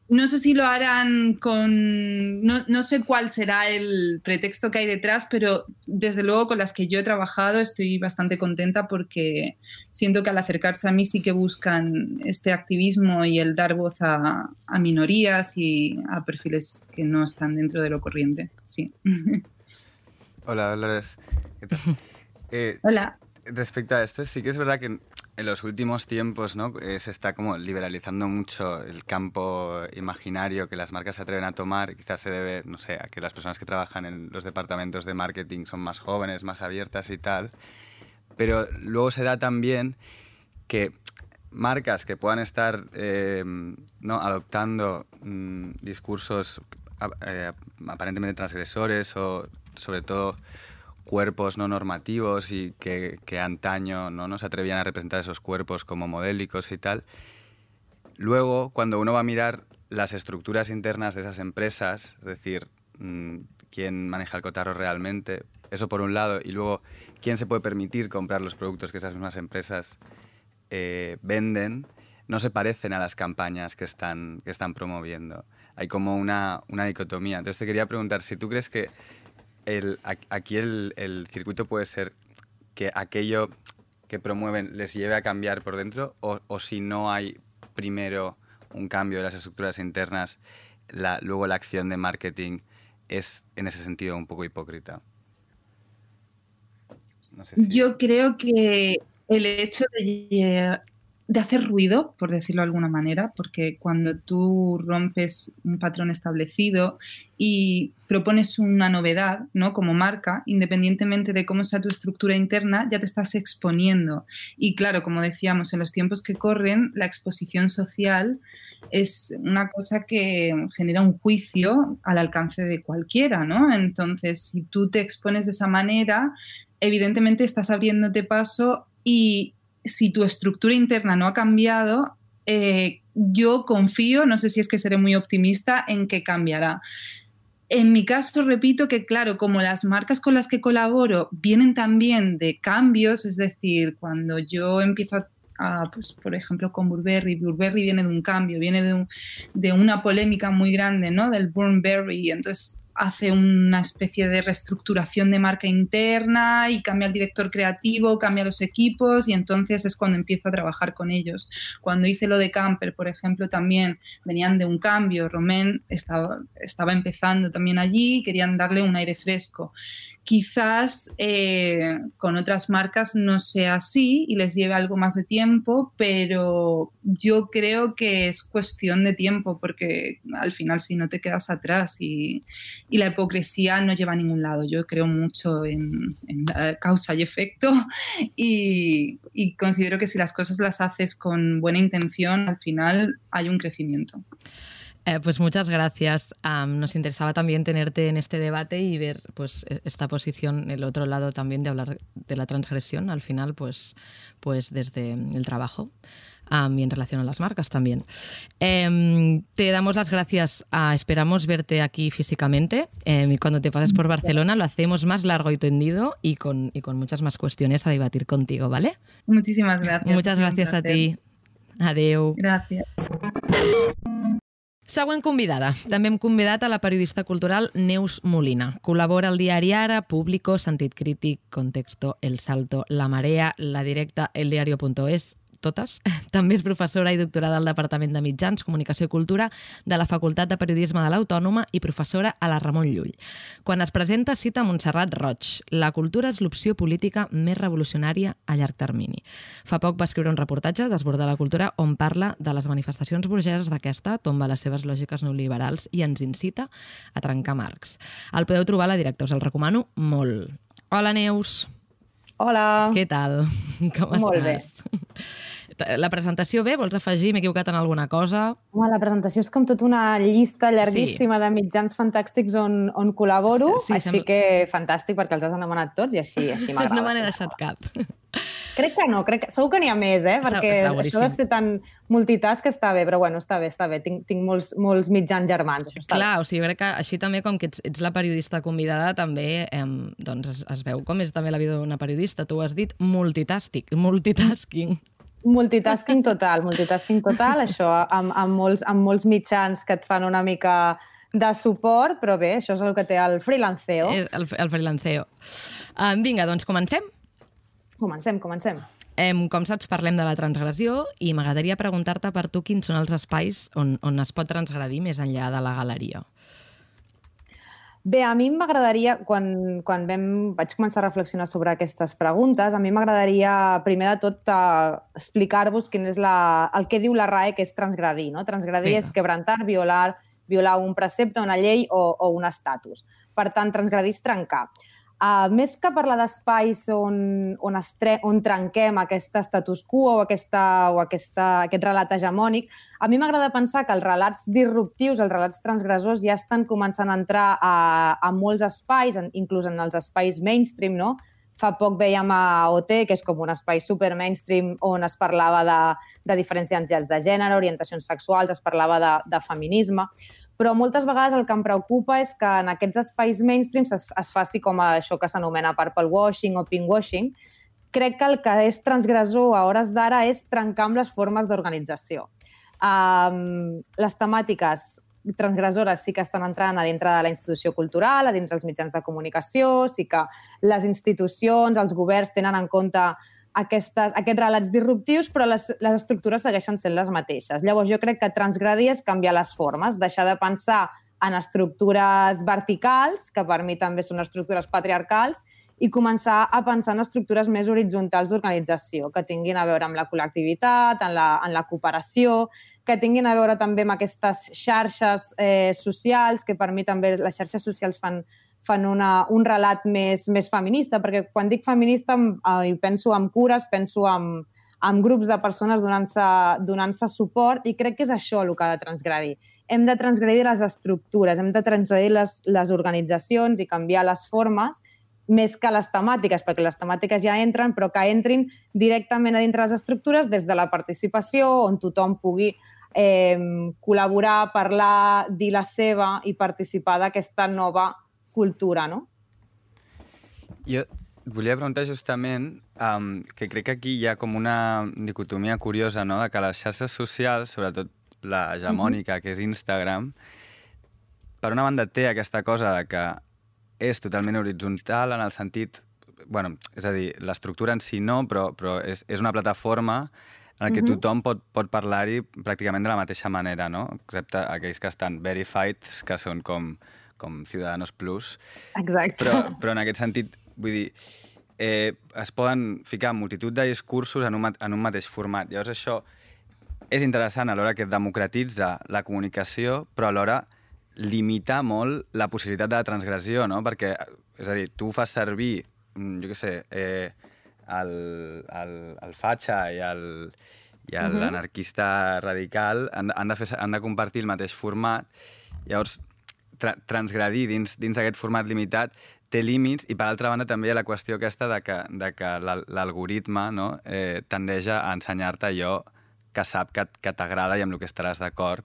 No sé si lo harán con, no, sé cuál será el pretexto que hay detrás, pero desde luego con las que yo he trabajado estoy bastante contenta porque siento que al acercarse a mí sí que buscan este activismo y el dar voz a, minorías y a perfiles que no están dentro de lo corriente. Sí. Hola, Dolores. Eh, Hola. Respecto a esto, sí que es verdad que en los últimos tiempos ¿no? Eh, se está como liberalizando mucho el campo imaginario que las marcas se atreven a tomar. Quizás se debe, no sé, a que las personas que trabajan en los departamentos de marketing son más jóvenes, más abiertas y tal. Pero luego se da también que marcas que puedan estar eh, ¿no? adoptando mm, discursos eh, aparentemente transgresores o sobre todo cuerpos no normativos y que, antaño ¿no? no se atrevían a representar esos cuerpos como modélicos y tal. Luego, cuando uno va a mirar las estructuras internas de esas empresas, es decir, mm, quién maneja el cotarro realmente, eso por un lado, y luego quién se puede permitir comprar los productos que esas mismas empresas eh, venden, no se parecen a las campañas que están, que están promoviendo. Hay como una, una dicotomía. Entonces te quería preguntar si tú crees que el, aquí el, circuito puede ser que aquello que promueven les lleve a cambiar por dentro o, si no hay primero un cambio de las estructuras internas, luego la acción de marketing es en ese sentido un poco hipócrita. Yo creo que el hecho de de hacer ruido, por decirlo de alguna manera, porque cuando tú rompes un patrón establecido y propones una novedad, ¿no? Como marca, independientemente de cómo sea tu estructura interna, ya te estás exponiendo. Y claro, como decíamos, en los tiempos que corren, la exposición social es una cosa que genera un juicio al alcance de cualquiera, ¿no? Entonces, si tú te expones de esa manera, evidentemente estás abriéndote paso y si tu estructura interna no ha cambiado, eh, yo confío, no sé si es que seré muy optimista, en que cambiará. En mi caso, repito que, claro, como las marcas con las que colaboro vienen también de cambios, es decir, cuando yo empiezo a, pues, por ejemplo, con Burberry, Burberry viene de un cambio, viene de, de una polémica muy grande, ¿no? Del Burnberry, entonces hace una especie de reestructuración de marca interna y cambia el director creativo, cambia los equipos y entonces es cuando empiezo a trabajar con ellos. Cuando hice lo de Camper, por ejemplo, también venían de un cambio, Romain estaba, estaba empezando también allí, querían darle un aire fresco. Quizás eh, con otras marcas no sea así y les lleve algo más de tiempo, pero yo creo que es cuestión de tiempo porque al final si no te quedas atrás y, la hipocresía no lleva a ningún lado. Yo creo mucho en, causa y efecto y considero que si las cosas las haces con buena intención, al final hay un crecimiento. Eh, pues muchas gracias. Am, nos interesaba también tenerte en este debate y ver pues e- esta posición, el otro lado también de hablar de la transgresión, al final, pues, pues desde el trabajo. am, y en relación a las marcas también. Em, te damos las gracias. ah, esperamos verte aquí físicamente. em, y cuando te pases por Barcelona lo hacemos más largo y tendido y con, y con muchas más cuestiones a debatir contigo, ¿vale? Muchísimas gracias. Muchas gracias a ti. Adeu. Gracias. Següent convidada. També hem convidat a la periodista cultural Neus Molina. Col·labora al diari Ara, Público, Sentit Crític, Contexto, El Salto, La Marea, La Directa, eldiario.es, totes. També és professora i doctorada al Departament de Mitjans, Comunicació i Cultura de la Facultat de Periodisme de l'Autònoma i professora a la Ramon Llull. Quan es presenta, cita Montserrat Roig. La cultura és l'opció política més revolucionària a llarg termini. Fa poc va escriure un reportatge d'Esbordar la cultura on parla de les manifestacions burgeses d'aquesta, tomba les seves lògiques neoliberals i ens incita a trencar marcs. El podeu trobar a la directa, us el recomano molt. Hola, Neus. Hola. Què tal? Com Molt bé. estàs? La presentació bé? Vols afegir? M'he equivocat en alguna cosa? Home, la presentació és com tota una llista llarguíssima sí. de mitjans fantàstics on, on col·laboro, Sí, sí, sí, així sembla- que fantàstic perquè els has anomenat tots i així, així m'agrada. No me n'he deixat cap. Crec que no, crec que, segur que n'hi ha més, eh? Perquè seguríssim. això de ser tan multitask està bé, però bueno, està bé, està bé. Tinc, tinc molts, molts mitjans germans, això està Clar, o sigui, crec que així també, com que ets, ets la periodista convidada, també em, doncs es, es veu com és també la vida d'una periodista. Tu ho has dit multitasking. multitasking. bé. Multitasking total, multitasking total, això amb, amb, molts, amb molts mitjans que et fan una mica de suport, però bé, això és el que té el freelanceo. És el, el freelanceo. Um, vinga, doncs comencem. Comencem, comencem. Em, com saps, parlem de la transgressió i m'agradaria preguntar-te per tu quins són els espais on, on es pot transgredir més enllà de la galeria. Bé, a mi m'agradaria, quan, quan vam, vaig començar a reflexionar sobre aquestes preguntes, a mi m'agradaria, primer de tot, eh, explicar-vos quin és la, el que diu la RAE, que és transgredir. No? Transgredir Vinga. és quebrantar, violar, violar un precepte, una llei o, o un estatus. Per tant, transgredir és trencar. Uh, més que parlar d'espais on, on, es tre on trenquem aquest status quo o, aquesta, o aquesta, aquest relat hegemònic, a mi m'agrada pensar que els relats disruptius, els relats transgressors, ja estan començant a entrar a, a molts espais, en, inclús en els espais mainstream, no? Fa poc veiem a OT, que és com un espai super mainstream on es parlava de, de identitats de gènere, orientacions sexuals, es parlava de, de feminisme, però moltes vegades el que em preocupa és que en aquests espais mainstreams es, es faci com això que s'anomena purple washing o pink washing. Crec que el que és transgressor a hores d'ara és trencar amb les formes d'organització. Um, les temàtiques transgressores sí que estan entrant a dintre de la institució cultural, a dintre dels mitjans de comunicació, sí que les institucions, els governs tenen en compte aquestes, aquests relats disruptius, però les, les estructures segueixen sent les mateixes. Llavors, jo crec que transgredir és canviar les formes, deixar de pensar en estructures verticals, que per mi també són estructures patriarcals, i començar a pensar en estructures més horitzontals d'organització, que tinguin a veure amb la col·lectivitat, en la, en la cooperació, que tinguin a veure també amb aquestes xarxes eh, socials, que per mi també les xarxes socials fan, fan una, un relat més, més feminista, perquè quan dic feminista eh, penso en cures, penso en, en grups de persones donant-se donant suport i crec que és això el que ha de transgredir. Hem de transgredir les estructures, hem de transgredir les, les organitzacions i canviar les formes més que les temàtiques, perquè les temàtiques ja entren, però que entrin directament a dintre les estructures des de la participació, on tothom pugui eh, col·laborar, parlar, dir la seva i participar d'aquesta nova cultura, no? Jo volia preguntar justament um, que crec que aquí hi ha com una dicotomia curiosa, no?, de que les xarxes socials, sobretot la hegemònica, que és Instagram, per una banda té aquesta cosa de que és totalment horitzontal en el sentit... bueno, és a dir, l'estructura en si no, però, però és, és una plataforma en què tothom pot, pot parlar-hi pràcticament de la mateixa manera, no? Excepte aquells que estan verified, que són com, com Ciudadanos Plus. Exacte. Però, però en aquest sentit, vull dir, eh, es poden ficar multitud de discursos en un, en un mateix format. Llavors això és interessant a l'hora que democratitza la comunicació, però alhora limita molt la possibilitat de la transgressió, no? Perquè, és a dir, tu fas servir, mm, jo què sé, eh, el, el, el fatxa i el i l'anarquista radical han, han, de fer, han de compartir el mateix format. Llavors, tra transgredir dins, dins d'aquest format limitat té límits i, per altra banda, també hi ha la qüestió aquesta de que, de que l'al- l'algoritme no, eh, tendeix a ensenyar-te allò que sap que, que t'agrada i amb el que estaràs d'acord.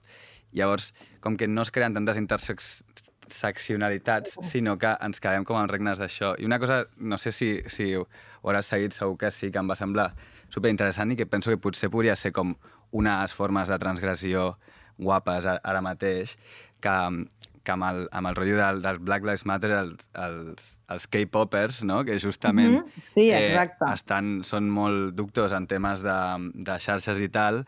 Llavors, com que no es creen tantes interseccionalitats, sinó que ens quedem com en regnes d'això. I una cosa, no sé si, si ho hauràs seguit, segur que sí, que em va semblar superinteressant i que penso que potser podria ser com unes formes de transgressió guapes ara mateix, que, que amb el, amb el rotllo del, del Black Lives Matter els, els, els K-popers, no? que justament Mhm. Sí, exacte. estan, són molt doctors en temes de, de xarxes i tal,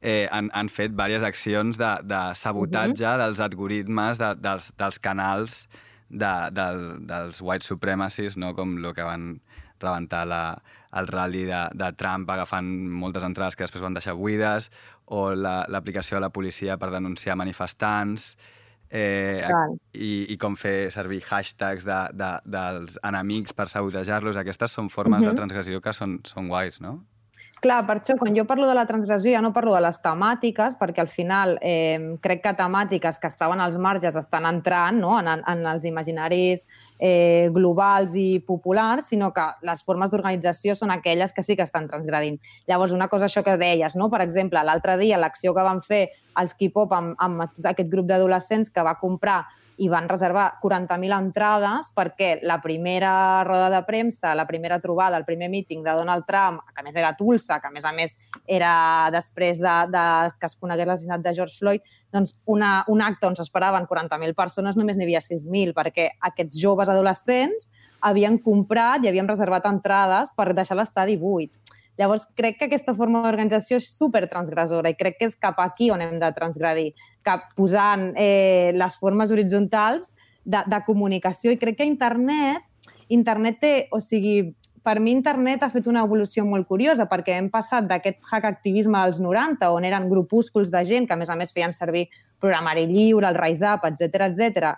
eh, han, han fet diverses accions de, de sabotatge Mhm. dels algoritmes de, dels, dels canals de, del, dels white supremacies, no? com el que van rebentar la, el rally de, de Trump agafant moltes entrades que després van deixar buides, o la- l'aplicació de la policia per denunciar manifestants, eh, i, i com fer servir hashtags de, de, dels enemics per sabotejar-los. Aquestes són formes de transgressió que són, són guais, no? Clar, per això, quan jo parlo de la transgressió ja no parlo de les temàtiques, perquè al final eh, crec que temàtiques que estaven als marges estan entrant no? en, en els imaginaris eh, globals i populars, sinó que les formes d'organització són aquelles que sí que estan transgredint. Llavors, una cosa això que deies, no? per exemple, l'altre dia l'acció que van fer els K-pop amb, amb aquest grup d'adolescents que va comprar i van reservar 40.000 entrades perquè la primera roda de premsa, la primera trobada, el primer míting de Donald Trump, que a més era Tulsa, que a més a més era després de, de que es conegués l'assassinat de George Floyd, doncs una, un acte on s'esperaven 40.000 persones només n'hi havia 6.000 perquè aquests joves adolescents havien comprat i havien reservat entrades per deixar l'estadi buit. Llavors, crec que aquesta forma d'organització és super transgressora i crec que és cap aquí on hem de transgredir, cap posant eh, les formes horitzontals de, de comunicació. I crec que internet, internet té, o sigui, per mi internet ha fet una evolució molt curiosa perquè hem passat d'aquest hackactivisme dels 90, on eren grupúsculs de gent que, a més a més, feien servir programari lliure, el Rise Up, etc etc,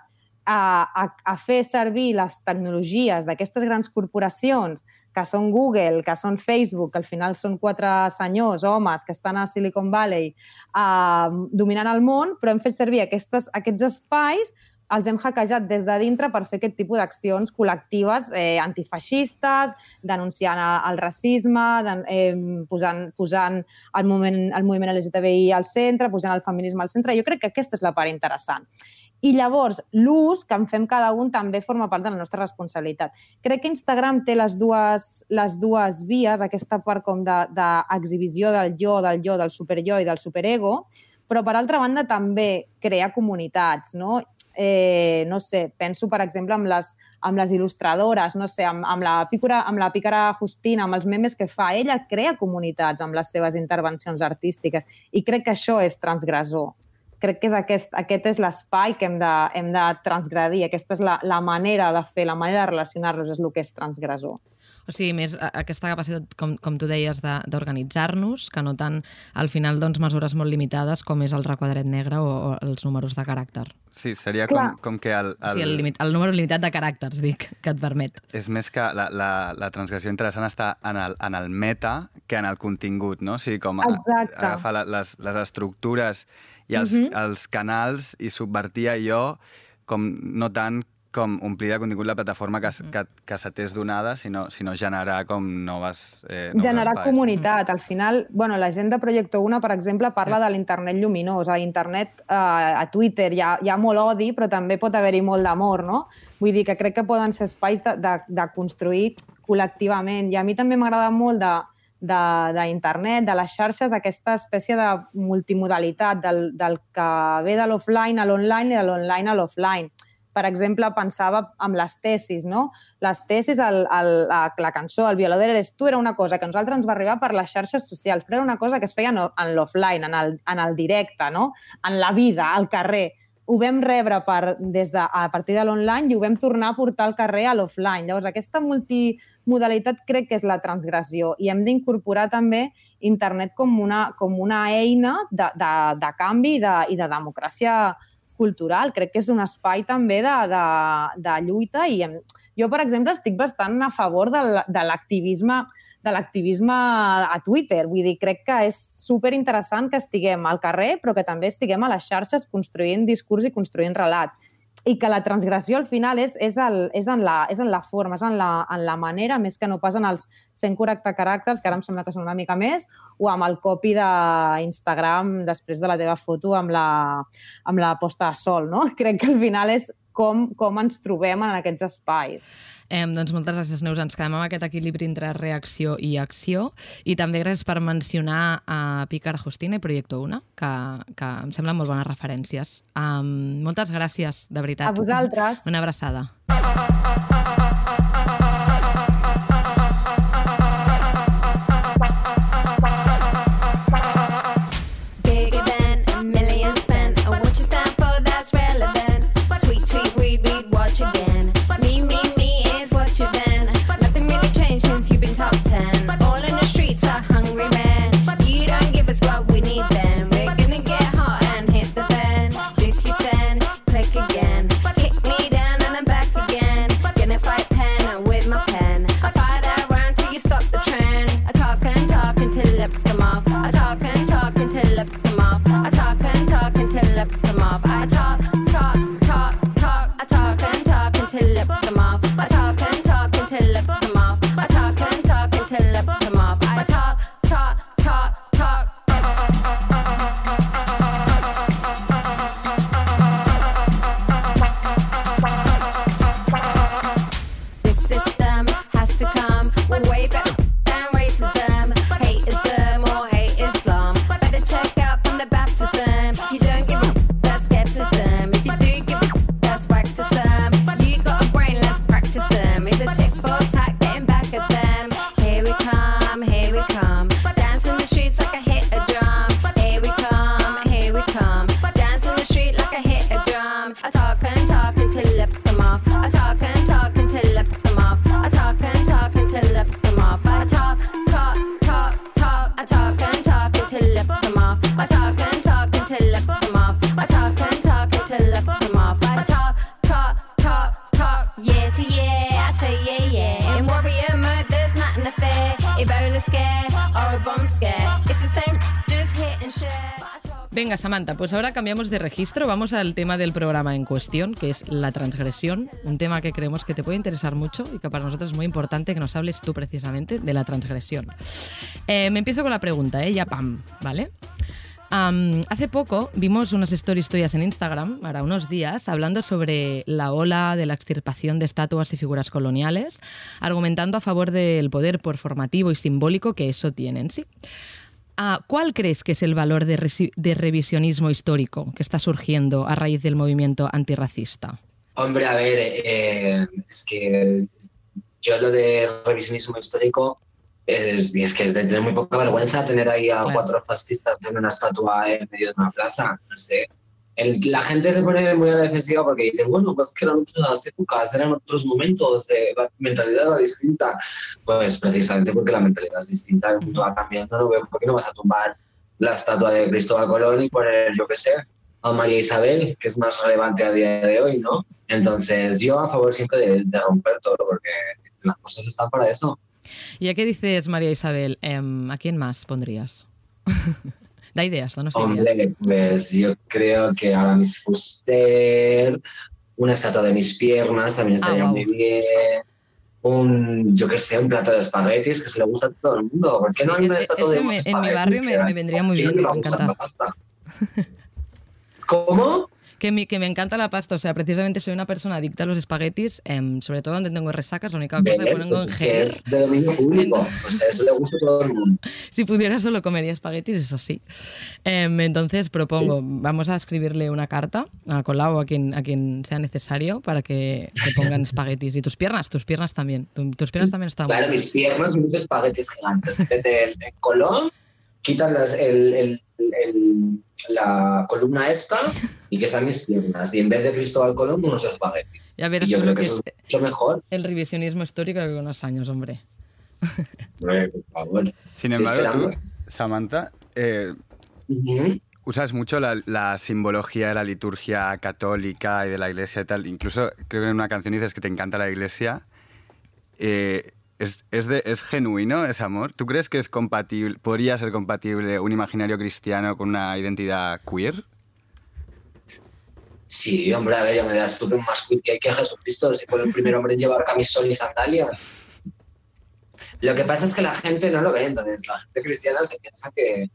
a, a, a fer servir les tecnologies d'aquestes grans corporacions que són Google, que són Facebook, que al final són quatre senyors, homes, que estan a Silicon Valley uh, dominant el món, però hem fet servir aquestes, aquests espais els hem hackejat des de dintre per fer aquest tipus d'accions col·lectives eh, antifeixistes, denunciant el racisme, de, eh, posant, posant el, moment, el moviment LGTBI al centre, posant el feminisme al centre. Jo crec que aquesta és la part interessant. I llavors, l'ús que en fem cada un també forma part de la nostra responsabilitat. Crec que Instagram té les dues, les dues vies, aquesta part com d'exhibició de, del jo, del jo, del superjo i del superego, però per altra banda també crea comunitats, no? Eh, no sé, penso per exemple amb les, amb les il·lustradores, no sé, amb, amb, la pícora, amb la pícara Justina, amb els memes que fa, ella crea comunitats amb les seves intervencions artístiques i crec que això és transgressor crec que és aquest, aquest és l'espai que hem de, hem de transgredir, aquesta és la, la manera de fer, la manera de relacionar-los és el que és transgressor. O sigui, més aquesta capacitat, com, com tu deies, de- d'organitzar-nos, que no tant al final doncs, mesures molt limitades com és el requadret negre o, o els números de caràcter. Sí, seria Clar. com, com que el, El... O sigui, el, limit, el número limitat de caràcters, dic, que et permet. és més que la, la, la transgressió interessant està en el, en el meta que en el contingut, no? O sigui, com a, Exacte. agafar la, les, les estructures i els, Mhm. els canals i subvertir allò com no tant com omplir de contingut la plataforma que, que, que se t'és donada, sinó, sinó generar com noves, eh, nous generar espais. comunitat. Al final, bueno, la gent de Projecte Una, per exemple, parla de l'internet lluminós. A internet, eh, a Twitter, hi ha, hi ha molt odi, però també pot haver-hi molt d'amor, no? Vull dir que crec que poden ser espais de, de, de construir col·lectivament. I a mi també m'agrada molt de, d'internet, de, de les xarxes, aquesta espècie de multimodalitat del, del que ve de l'offline a l'online i de l'online a l'offline. Per exemple, pensava amb les tesis, no? Les tesis, el, el, la, la cançó, el violador eres tu, era una cosa que a nosaltres ens va arribar per les xarxes socials, però era una cosa que es feia en, l'offline, en, en el directe, no? En la vida, al carrer ho vam rebre per, des de, a partir de l'online i ho vam tornar a portar al carrer a l'offline. Llavors, aquesta multimodalitat crec que és la transgressió i hem d'incorporar també internet com una, com una eina de, de, de canvi i de, i de democràcia cultural. Crec que és un espai també de, de, de lluita i hem, jo, per exemple, estic bastant a favor de l'activisme de l'activisme a Twitter. Vull dir, crec que és super interessant que estiguem al carrer, però que també estiguem a les xarxes construint discurs i construint relat. I que la transgressió al final és, és, el, és, en, la, és en la forma, és en la, en la manera, més que no pas en els 140 caràcters, que ara em sembla que són una mica més, o amb el copy d'Instagram després de la teva foto amb la, amb la posta de sol, no? Crec que al final és com, com ens trobem en aquests espais. Eh, doncs moltes gràcies, Neus. Ens quedem amb aquest equilibri entre reacció i acció. I també gràcies per mencionar a Picar Justina i Proyecto Una, que, que em semblen molt bones referències. Um, moltes gràcies, de veritat. A vosaltres. Una abraçada. Pues ahora cambiamos de registro. Vamos al tema del programa en cuestión, que es la transgresión. Un tema que creemos que te puede interesar mucho y que para nosotros es muy importante que nos hables tú precisamente de la transgresión. Eh, me empiezo con la pregunta, ¿eh? Ya pam, ¿vale? Hace poco vimos unas stories tuyas en Instagram, ahora unos días, hablando sobre la ola de la extirpación de estatuas y figuras coloniales, argumentando a favor del poder performativo y simbólico que eso tiene en sí. Ah, ¿Cuál crees que es el valor de, revisionismo histórico que está surgiendo a raíz del movimiento antirracista? Hombre, a ver, eh, es que yo lo de revisionismo histórico es, es que es de tener muy poca vergüenza tener ahí a Claro. cuatro fascistas en una estatua en medio de una plaza. No sé. El- la gente se pone muy a la defensiva porque dicen, bueno, pues que eran otras épocas, eran otros momentos, eh, la mentalidad era distinta. Pues precisamente porque la mentalidad es distinta, el mundo va cambiando, no por qué no vas a tumbar la estatua de Cristóbal Colón y poner, yo qué sé, a María Isabel, que es más relevante a día de hoy, ¿no? Entonces, yo a favor siempre de, de romper todo, porque las cosas están para eso. ¿Y a qué dices, María Isabel? Em, ¿A quién más pondrías? da ideas, danos ideas. Hombre, pues yo creo que ahora Miss Fuster, una estatua de mis piernas también estaría Ah, guau. muy bien. Un, yo qué sé, un plato de espaguetis que se le gusta a todo el mundo. ¿Por qué no hay una estatua de me- en mi barrio me- me vendría muy ¿quién bien, me encanta. ¿Cómo? Que, mi- que me encanta la pasta, o sea, precisamente soy una persona adicta a los espaguetis, em, sobre todo donde tengo resacas, la única cosa que Bien, pongo pues en es que gel. es de dominio público. Entonces- O sea, eso le gusta a todo el mundo. Si pudiera solo comería espaguetis, eso sí. Em, entonces propongo, vamos a escribirle una carta a Colau a quien, a quien sea necesario para que, que pongan espaguetis. Y tus piernas, tus piernas también. Tu- Tus piernas también están Claro, mis piernas y unos espaguetis gigantes. En vez del el colón, quitan las- el- el- el- la columna esta y que sean mis piernas. Y en vez de Cristóbal Colón, unos espaguetis. Ya verás Y yo creo lo que que eso es es mucho mejor. el revisionismo histórico de unos años, hombre. Eh, por favor. Sin embargo, tú. Samantha, eh, usas mucho la, la simbología de la liturgia católica y de la iglesia y tal. Incluso creo que en una canción dices que te encanta la iglesia. Eh, ¿es, es, ¿Es genuino ese amor? ¿Tú crees que es compatible, podría ser compatible un imaginario cristiano con una identidad queer? Sí, hombre, a ver, ya me das tú que más queer que Jesucristo si fue el primer hombre en llevar camisón y sandalias. Lo que pasa es que la gente no lo ve, entonces la gente cristiana se piensa que,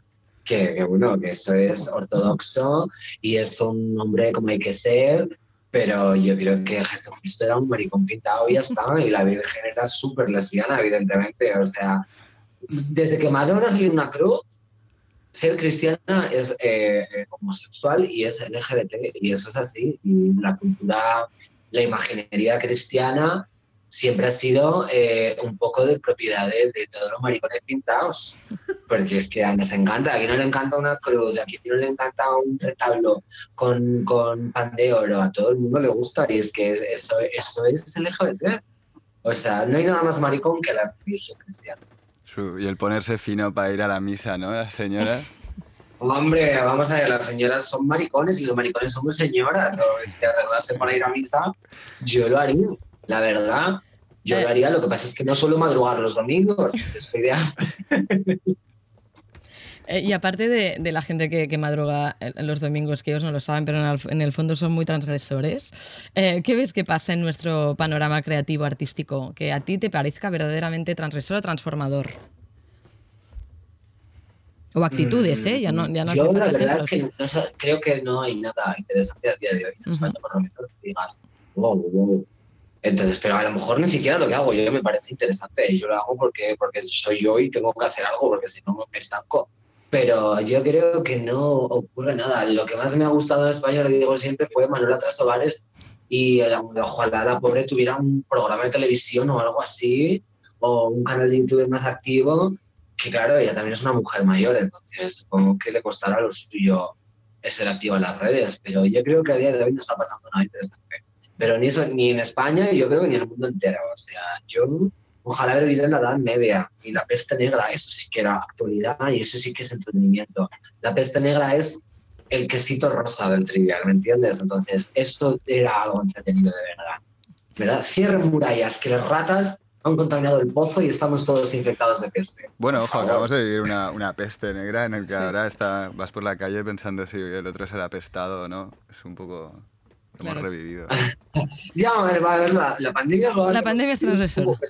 que, bueno, que esto es ortodoxo y es un hombre como hay que ser, pero yo creo que Jesucristo era un maricón pintado y ya está, y la Virgen era súper lesbiana, evidentemente, o sea, desde que Madonna salió una cruz, ser cristiana es eh, homosexual y es LGBT, y eso es así. Y la cultura, la imaginería cristiana siempre ha sido eh, un poco de propiedad de, de todos los maricones pintados, porque es que nos encanta, a quien no le encanta una cruz, a quien no le encanta un retablo con, con pan de oro, a todo el mundo le gusta, y es que eso, eso es LGBT. O sea, no hay nada más maricón que la religión cristiana. Y el ponerse fino para ir a la misa, ¿no? Las señoras. Hombre, vamos a ver, las señoras son maricones y los maricones somos señoras. O si arreglarse para ir a misa, yo lo haría, la verdad. Yo Eh. lo haría, lo que pasa es que no suelo madrugar los domingos. Estoy de- Eh, y aparte de, de la gente que, que madruga los domingos, que ellos no lo saben, pero en el, en el fondo son muy transgresores, eh, ¿qué ves que pasa en nuestro panorama creativo artístico que a ti te parezca verdaderamente transgresor o transformador? O actitudes, ¿eh? Ya no, ya no Yo hace la verdad es que no creo que no hay nada interesante a día de hoy en Ujú. España, por lo menos que digas, wow, wow. Entonces, pero a lo mejor ni siquiera lo que hago yo me parece interesante. Yo lo hago porque, porque soy yo y tengo que hacer algo, porque si no me estanco. Pero yo creo que no ocurre nada. Lo que más me ha gustado en España, lo digo siempre, fue Manuela Trasovares. Y ojalá la pobre tuviera un programa de televisión o algo así, o un canal de YouTube más activo, que claro, ella también es una mujer mayor, entonces supongo que le costará lo suyo ser activa en las redes, pero yo creo que a día de hoy no está pasando nada interesante. Pero ni, eso, ni en España yo creo que ni en el mundo entero. O sea, yo ojalá haber vivido en la Edad Media y la peste negra, eso sí que era actualidad y eso sí que es entretenimiento. La peste negra es el quesito rosa del trivial, ¿me entiendes? Entonces, esto era algo entretenido de verdad. ¿Verdad? Cierren murallas, que las ratas han contaminado el pozo y estamos todos infectados de peste. Bueno, ojo, acabamos de vivir una, una peste negra en el que Sí. ahora está, vas por la calle pensando si el otro será apestado o no. Es un poco... Hemos Claro. revivido. Ya, a ver, va a ver, la, la pandemia lo La pandemia es transgresora.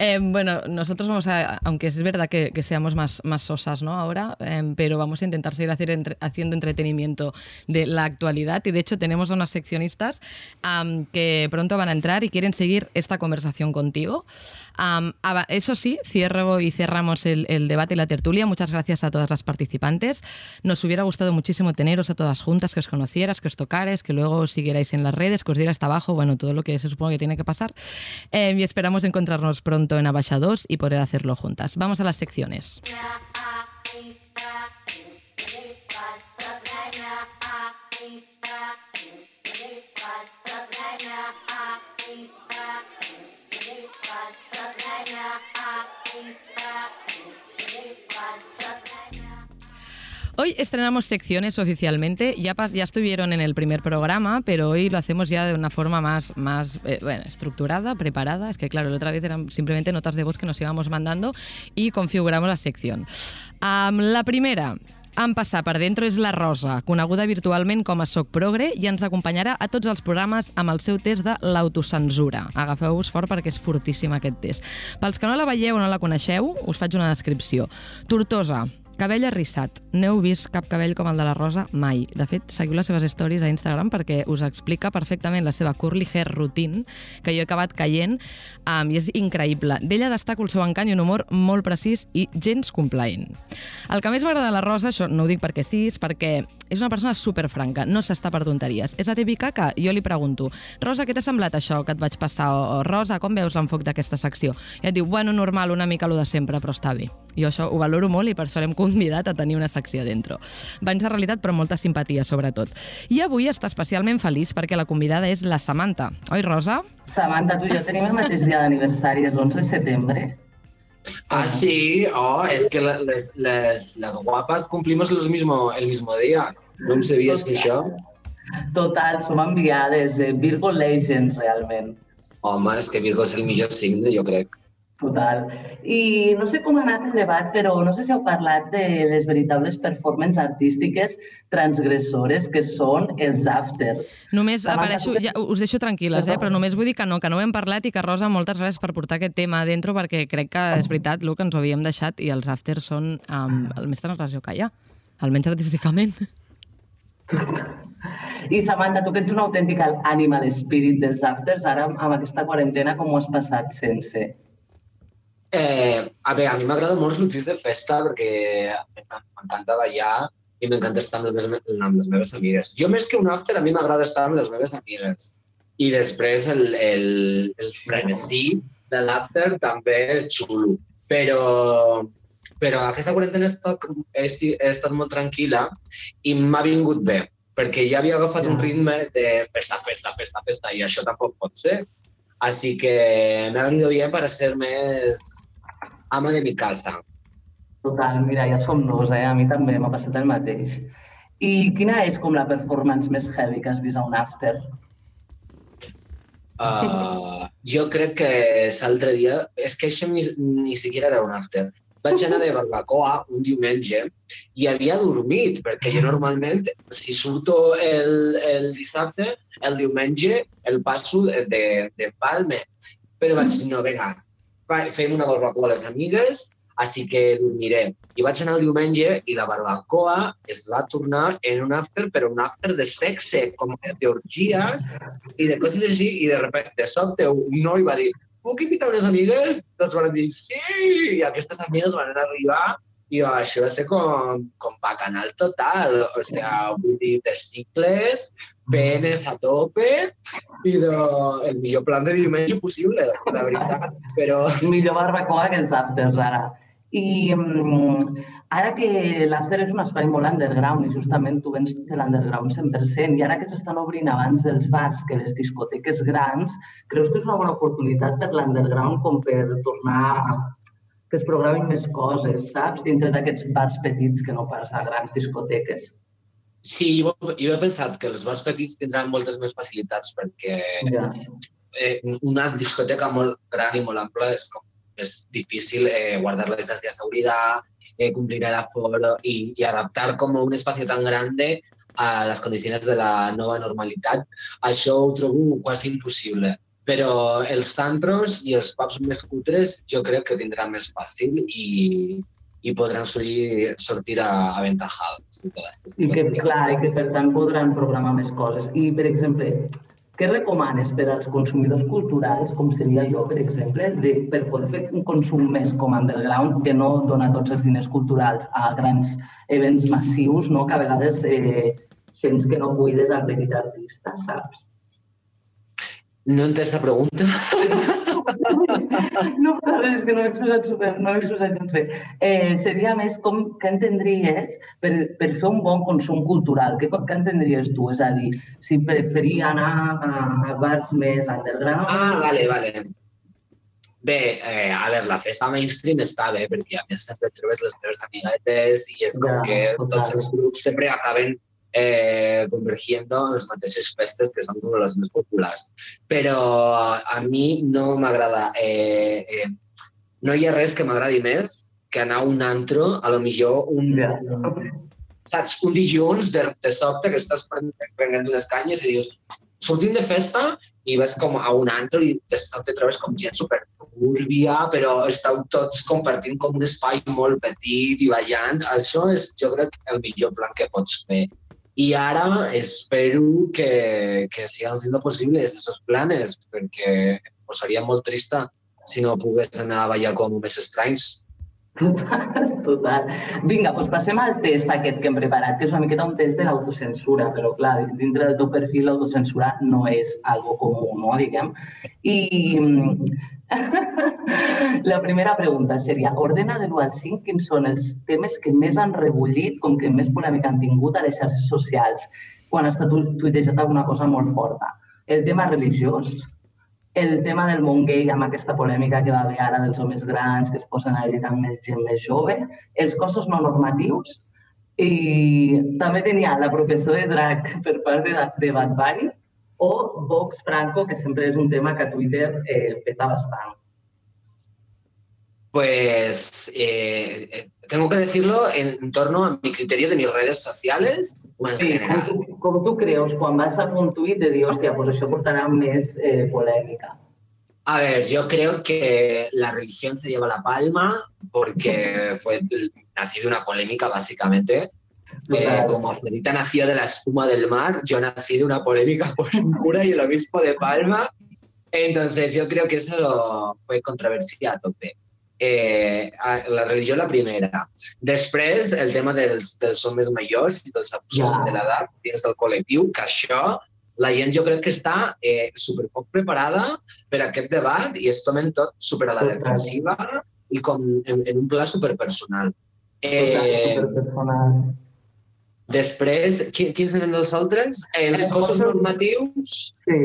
Eh, bueno, nosotros vamos a, aunque es verdad que, que seamos más, más sosas ¿no? ahora, eh, pero vamos a intentar seguir hacer entre- haciendo entretenimiento de la actualidad y de hecho tenemos a unas seccionistas que pronto van a entrar y quieren seguir esta conversación contigo. Aba- eso sí, cierro y cerramos el, el debate y la tertulia. Muchas gracias a todas las participantes. Nos hubiera gustado muchísimo teneros a todas juntas, que os conocieras, que os tocares, que luego os siguierais en las redes, que os diera hasta abajo, bueno, todo lo que se supone que tiene que pasar. Eh, y esperamos encontrarnos pronto en Abasha 2 y poder hacerlo juntas. Vamos a las secciones. Hoy estrenamos secciones oficialmente. Ya, ya estuvieron en el primer programa, pero hoy lo hacemos ya de una forma más, más eh, estructurada, preparada. Es que, claro, la otra vez eran simplemente notas de voz que nos íbamos mandando y configuramos la sección. La primera. En passar per dentro és la Rosa, coneguda virtualment com a Soc Progre, i ens acompanyarà a tots els programes amb el seu test de l'autocensura. Agafeu-vos fort perquè és fortíssim aquest test. Pels que no la veieu o no la coneixeu, us faig una descripció. Tortosa, Cabell arrissat. No heu vist cap cabell com el de la Rosa mai. De fet, seguiu les seves stories a Instagram perquè us explica perfectament la seva curly hair routine, que jo he acabat caient, um, i és increïble. D'ella destaco el seu encant i un humor molt precís i gens complaent. El que més m'agrada de la Rosa, això no ho dic perquè sí, és perquè és una persona superfranca, no s'està per tonteries. És la típica que jo li pregunto, Rosa, què t'ha semblat això que et vaig passar? O Rosa, com veus l'enfoc d'aquesta secció? I et diu, bueno, normal, una mica lo de sempre, però està bé. Jo això ho valoro molt i per això l'hem convidat a tenir una secció dentro. Banys de realitat, però molta simpatia, sobretot. I avui està especialment feliç perquè la convidada és la Samantha. Oi, Rosa? Samantha, tu i jo tenim el mateix dia d'aniversari, és l'11 de setembre. Ah, sí, oh, es que les, les, las guapas cumplimos los mismo, el mismo día. No em sabies que això? Total, som enviades, eh, Virgo Legends, realment. Home, és que Virgo és el millor signe, jo crec. Total. I no sé com ha anat el debat, però no sé si heu parlat de les veritables performances artístiques transgressores que són els afters. Només Samantha, apareixo, ja, us deixo tranquil·les, eh? Però només vull dir que no, que no ho hem parlat i que Rosa, moltes gràcies per portar aquest tema dentro perquè crec que és veritat, el que ens ho havíem deixat i els afters són um, el més transgressió que hi ha, almenys artísticament. I Samantha, tu que ets un autèntic animal spirit dels afters, ara amb aquesta quarantena com ho has passat sense? Eh, a veure, a mi m'agrada molt sortir de festa perquè m'encanta ballar i m'encanta estar amb les, me- amb les meves amigues. Jo més que un after, a mi m'agrada estar amb les meves amigues. I després el, el, el frenesí de l'after també és xulo. Però, però aquesta quarantena he estat, he, estat molt tranquil·la i m'ha vingut bé, perquè ja havia agafat un ritme de festa, festa, festa, festa, i això tampoc pot ser. Así que me ha venido bien para ser més ama de mi casa. Total, mira, ja som dos, eh? A mi també m'ha passat el mateix. I quina és com la performance més heavy que has vist a un after? Uh, jo crec que l'altre dia... És que això ni, ni siquiera era un after. Vaig anar de barbacoa un diumenge i havia dormit, perquè jo normalment, si surto el, el dissabte, el diumenge el passo de, de, palme. Però vaig dir, no, vinga, fem una barbacoa a les amigues, així que dormiré. I vaig anar el diumenge i la barbacoa es va tornar en un after, però un after de sexe, com d'orgies i de coses així, i de repente, de sobte, un noi va dir puc invitar unes amigues? Doncs van dir sí! I aquestes amigues van arribar i això va ser com, com bacanal total. O sigui, vull dir, testicles, penes a tope i de, el millor plan de diumenge possible, la veritat. Però Millor barbacoa que els afters, ara. I mm, ara que l'after és un espai molt underground i justament tu vens de l'underground 100% i ara que s'estan obrint abans els bars que les discoteques grans, creus que és una bona oportunitat per l'underground com per tornar que es programin més coses, saps? Dintre d'aquests bars petits que no pas a grans discoteques. Sí, jo, jo he pensat que els bars petits tindran moltes més facilitats perquè Ja. eh, una discoteca molt gran i molt ampla és com és difícil eh, guardar la distancia de seguridad, eh, cumplir el aforo y, y adaptar como un espacio tan grande a las condiciones de la nova normalitat. Això ho trobo quasi impossible. Però els tantros i els pubs més cutres jo crec que ho tindran més fàcil i, i podran sortir, sortir a, aventajados de estas I que, clar, i que per tant podran programar més coses. I, per exemple, què recomanes per als consumidors culturals, com seria jo, per exemple, de, per poder fer un consum més com underground, que no dona tots els diners culturals a grans events massius, no? que a vegades eh, sents que no cuides al petit artista, saps? No he entès la pregunta. No, però és que no he expressat, super, no he expressat gens bé. Eh, seria més com què entendries per, per fer un bon consum cultural? Què, què entendries tu? És a dir, si preferia anar a, a bars més underground... Ah, vale, vale. Bé, eh, a veure, la festa mainstream està bé, perquè a més sempre trobes les teves amiguetes i és com Ja, que tots els grups sempre acaben eh, convergiendo en les mateixes festes que són com les més populars. Però a mi no m'agrada... Eh, eh, no hi ha res que m'agradi més que anar a un antro, a lo millor un, un, saps, un dilluns de, de sobte que estàs pren- prenent unes canyes i dius, sortim de festa i vas com a un antro i de sobte trobes com gent super turbia, però esteu tots compartint com un espai molt petit i ballant. Això és, jo crec, el millor plan que pots fer. Y ahora espero que, que sigan siendo posibles esos planes, perquè pues, seria molt trista si no pogués anar a ballar com més estranys. Total, total. Vinga, doncs passem al test aquest que hem preparat, que és una miqueta un test de l'autocensura, però clar, dintre del teu perfil l'autocensura no és algo comú, no, diguem. I la primera pregunta seria, ordena de l'1 al 5 quins són els temes que més han rebullit, com que més polèmica han tingut a les xarxes socials quan tu- tuitejat alguna cosa molt forta. El tema religiós, el tema del món gay amb aquesta polèmica que va haver ara dels homes grans que es posen a editar amb més gent més jove, els cossos no normatius i també tenia la professor de drac per part de, de Bad Bunny o Vox Franco, que sempre és un tema que a Twitter eh, peta bastant. Pues eh, eh, tengo que decirlo en, torno a mi criterio de mis redes sociales o en Sí, com, general. tu, com tu creus quan vas a fer un tuit de dir, hòstia, pues això portarà més eh, polèmica? A ver, yo creo que la religión se lleva la palma porque fue nació de una polémica básicamente. Eh, como Afrodita nació de la espuma del mar, yo nací de una polémica por un cura y el obispo de Palma. Entonces yo creo que eso fue controversia a tope. Eh, la religió la primera. Després, el tema dels, dels homes majors i dels abusos Ja. de l'edat dins del col·lectiu, que això la gent jo crec que està eh, superpoc preparada per a aquest debat i es tomen tot super a la defensiva i com en, en un pla superpersonal. Eh, superpersonal. Després, qui- quins eren els altres? Els cossos normatius, Sí,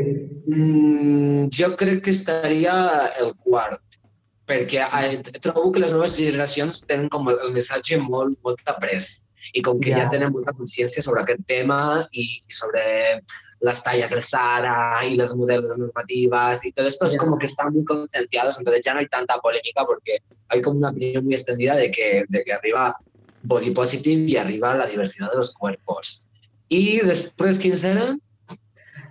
mm, jo crec que estaria el quart, perquè trobo que les noves generacions tenen com el, missatge molt, molt après i com que ja. Ja. tenen molta consciència sobre aquest tema i, i sobre las tallas del Zara y los modelos normativas y todo esto es Ya. como que están muy concienciados, entonces ya no hay tanta polémica porque hay como una opinión muy extendida de que, de que arriba body positive y arriba la diversidad de los cuerpos. Y después, ¿quiénes eran?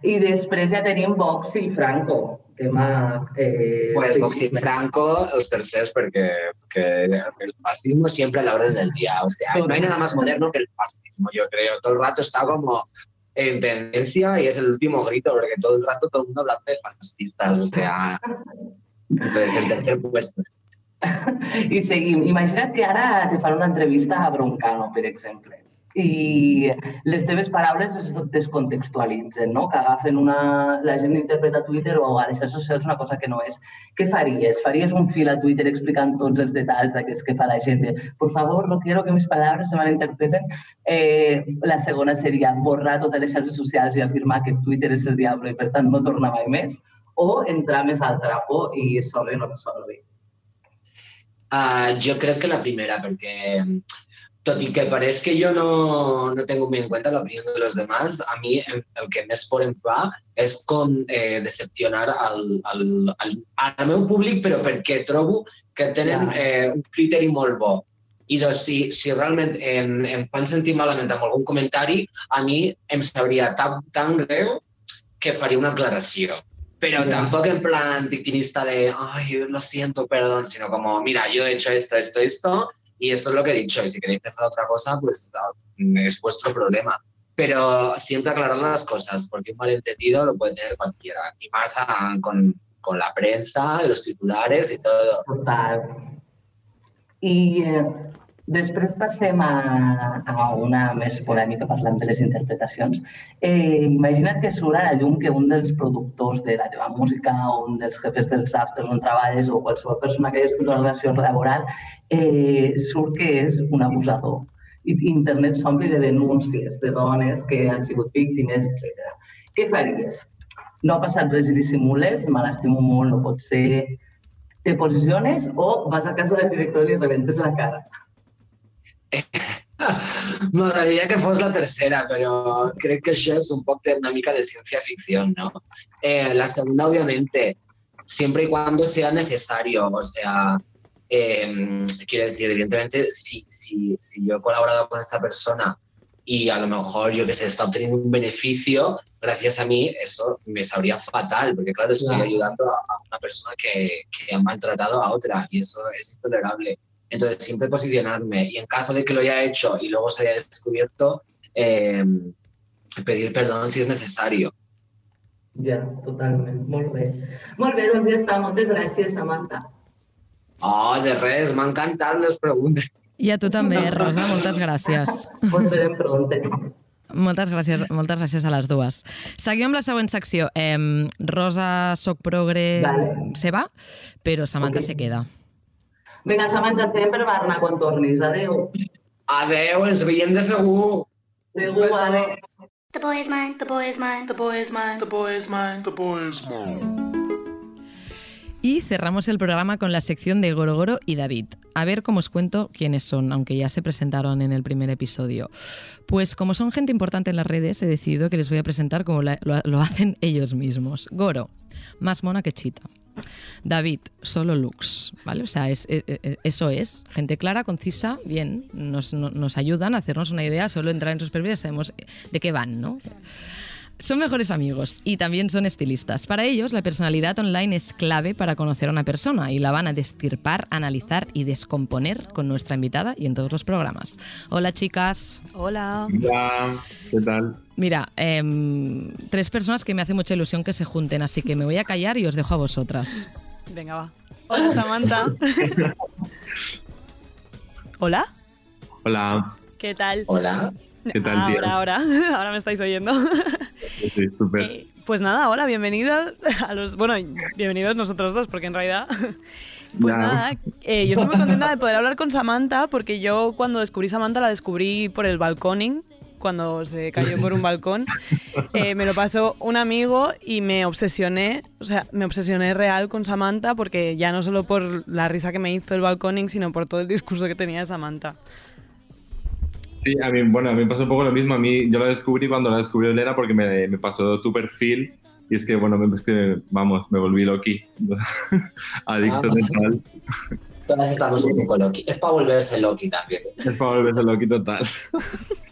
I després ja tenim Vox i Franco, tema... Eh, Pues sí. Vox y Franco, los terceros, porque, porque el fascismo siempre a la orden del día. O sea, no hay nada más moderno que el fascismo, yo creo. Todo el rato está como en tendencia y es el último grito, porque todo el rato todo el mundo hablando de fascistas. O sea, entonces el tercer puesto. I seguim. Imagina't que ara te fan una entrevista a Broncano, per exemple, i les teves paraules es descontextualitzen, no? que agafen una... la gent interpreta Twitter o a les xarxes socials una cosa que no és. Què faries? Faries un fil a Twitter explicant tots els detalls d'aquests que fa la gent? Por favor, no quiero que mis palabras se malinterpreten. Eh, la segona seria borrar totes les xarxes socials i afirmar que Twitter és el diable i per tant no tornar mai més. O entrar més al trapo i sobre no resolve. Ah, yo creo que la primera, porque tot i que pareix que yo no, no tengo muy en cuenta la opinión de los demás, a mí el, que més por em fa és com eh, decepcionar al, al, al, al meu públic, però perquè trobo que tenen eh, un criteri molt bo. I doncs, si, si realment em, em fan sentir malament amb algun comentari, a mi em sabria tan, tan greu que faria una aclaració. Pero tampoco en plan victimista de, ay, lo siento, perdón, sino como, mira, yo he hecho esto, esto, esto, y esto es lo que he dicho, y si queréis pensar otra cosa, pues ah, es vuestro problema. Pero siempre aclarar las cosas, porque un malentendido lo puede tener cualquiera, y más con, con la prensa, los titulares y todo. Total. I eh, després passem a, a una més polèmica parlant de les interpretacions. Eh, imagina't que surt a la llum que un dels productors de la teva música o un dels jefes dels afters on treballes o qualsevol persona que hagi una relació laboral eh, surt que és un abusador. I internet s'ompli de denúncies de dones que han sigut víctimes, etc. Què faries? No ha passat res i dissimules, me l'estimo molt, no pot ser, te posiciones o vas a casa del director i li rebentes la cara. M'agradaria que fos la tercera, però crec que això és un poc de una mica de ciencia ficción, ¿no? Eh, la segunda, obviamente, siempre y cuando sea necesario, o sea, eh, quiero decir, evidentemente, si, si, si yo he colaborado con esta persona y a lo mejor, yo que sé, está obteniendo un beneficio, gracias a mí, eso me sabría fatal, porque claro, estoy Claro. ayudando a a una persona que, que ha maltratado a otra y eso es intolerable. Entonces, siempre posicionarme y en caso de que lo haya hecho y luego se haya descubierto, eh, pedir perdón si es necesario. Ja, totalment. Molt bé. Molt bé, doncs ja està. Moltes gràcies, Samantha. Oh, de res, m'han encantat les preguntes. I a tu també, Rosa, moltes gràcies. Ens verem pronte. Moltes gràcies, moltes gràcies a les dues. Seguim amb la següent secció. Eh, Rosa, soc progre, Vale. se va, però Samantha Ok. se queda. Vinga, Samantha, ens veiem per Barna quan tornis. Adéu. Adeu, ens veiem de segur. Segur, adéu. The boy is mine, the boy is mine, the boy is mine, the boy is mine, the boy is Y cerramos el programa con la sección de Gorogoro y David. A ver cómo os cuento quiénes son, aunque ya se presentaron en el primer episodio. Pues como son gente importante en las redes, he decidido que les voy a presentar como la- lo, lo hacen ellos mismos. Goro, más mona que chita. David, solo looks, ¿vale? O sea, es, eh, eh, eso es. Gente clara, concisa, bien. Nos, no- nos ayudan a hacernos una idea, solo entrar en sus perfiles sabemos de qué van, ¿no? Son mejores amigos y también son estilistas. Para ellos, la personalidad online es clave para conocer a una persona y la van a destirpar, analizar y descomponer con nuestra invitada y en todos los programas. Hola, chicas. Hola. Hola, ¿qué tal? Mira, em, tres personas que me hace mucha ilusión que se junten, así que me voy a callar y os dejo a vosotras. Venga, va. Hola, Samantha. Hola. Hola, ¿Qué tal? Hola. ¿Qué tal? Ahora, ahora. Ahora me estáis oyendo. Sí, súper. Eh, Pues nada, hola, bienvenidos a los. Bueno, bienvenidos nosotros dos, porque en realidad. Pues nada, eh, yo estoy muy contenta de poder hablar con Samantha, porque yo cuando descubrí Samantha la descubrí por el balconing, cuando se cayó por un balcón. Eh, me lo pasó un amigo y me obsesioné, o sea, me obsesioné real con Samantha, porque ya no solo por la risa que me hizo el balconing, sino por todo el discurso que tenía Samantha. Sí, a mí, bueno, a mí me pasó un poco lo mismo. A mí, yo la descubrí cuando la descubrió Elena porque me, me pasó tu perfil y es que, bueno, me- es que, vamos, me volví loqui. Adicto Ah. total. Todas estamos un poco Loki. Es para volverse Loki también. Es para volverse loqui total.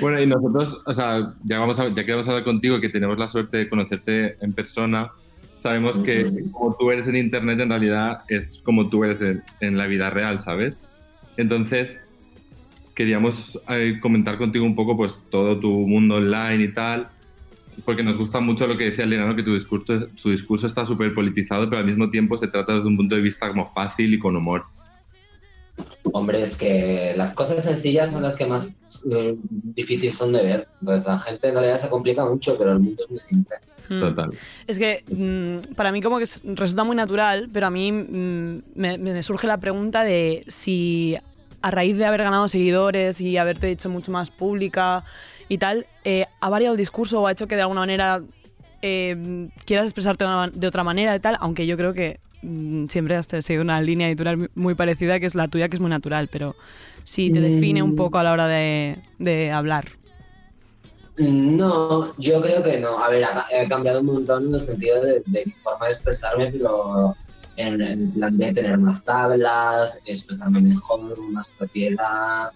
Bueno, y nosotros, o sea, ya, vamos a, ya que vamos a hablar contigo, que tenemos la suerte de conocerte en persona, sabemos que Ujú. como tú eres en Internet, en realidad es como tú eres en, en la vida real, ¿sabes? Entonces, queríamos eh, comentar contigo un poco pues todo tu mundo online y tal, porque nos gusta mucho lo que decía Elena, ¿no? que tu discurso, tu discurso está súper politizado, pero al mismo tiempo se trata desde un punto de vista como fácil y con humor. Hombre, es que las cosas sencillas son las que más eh, difíciles son de ver. Pues la gente en realidad se complica mucho, pero el mundo es muy simple. Hmm. Total. Es que mm, para mí como que es- resulta muy natural, pero a mí mm, me, me surge la pregunta de si a raíz de haber ganado seguidores y haberte hecho mucho más pública y tal, eh, ¿ha variado el discurso o ha hecho que de alguna manera eh, quieras expresarte de, otra manera y tal? Aunque yo creo que mm, siempre has seguido una línea editorial muy parecida, que es la tuya, que es muy natural, pero sí te define un Mm. poco a la hora de, de hablar. No, yo creo que no. A ver, ha, ha cambiado un montón en el sentido de, de mi forma de expresarme, pero en, en plan de tener más tablas, expresarme mejor, más propiedad,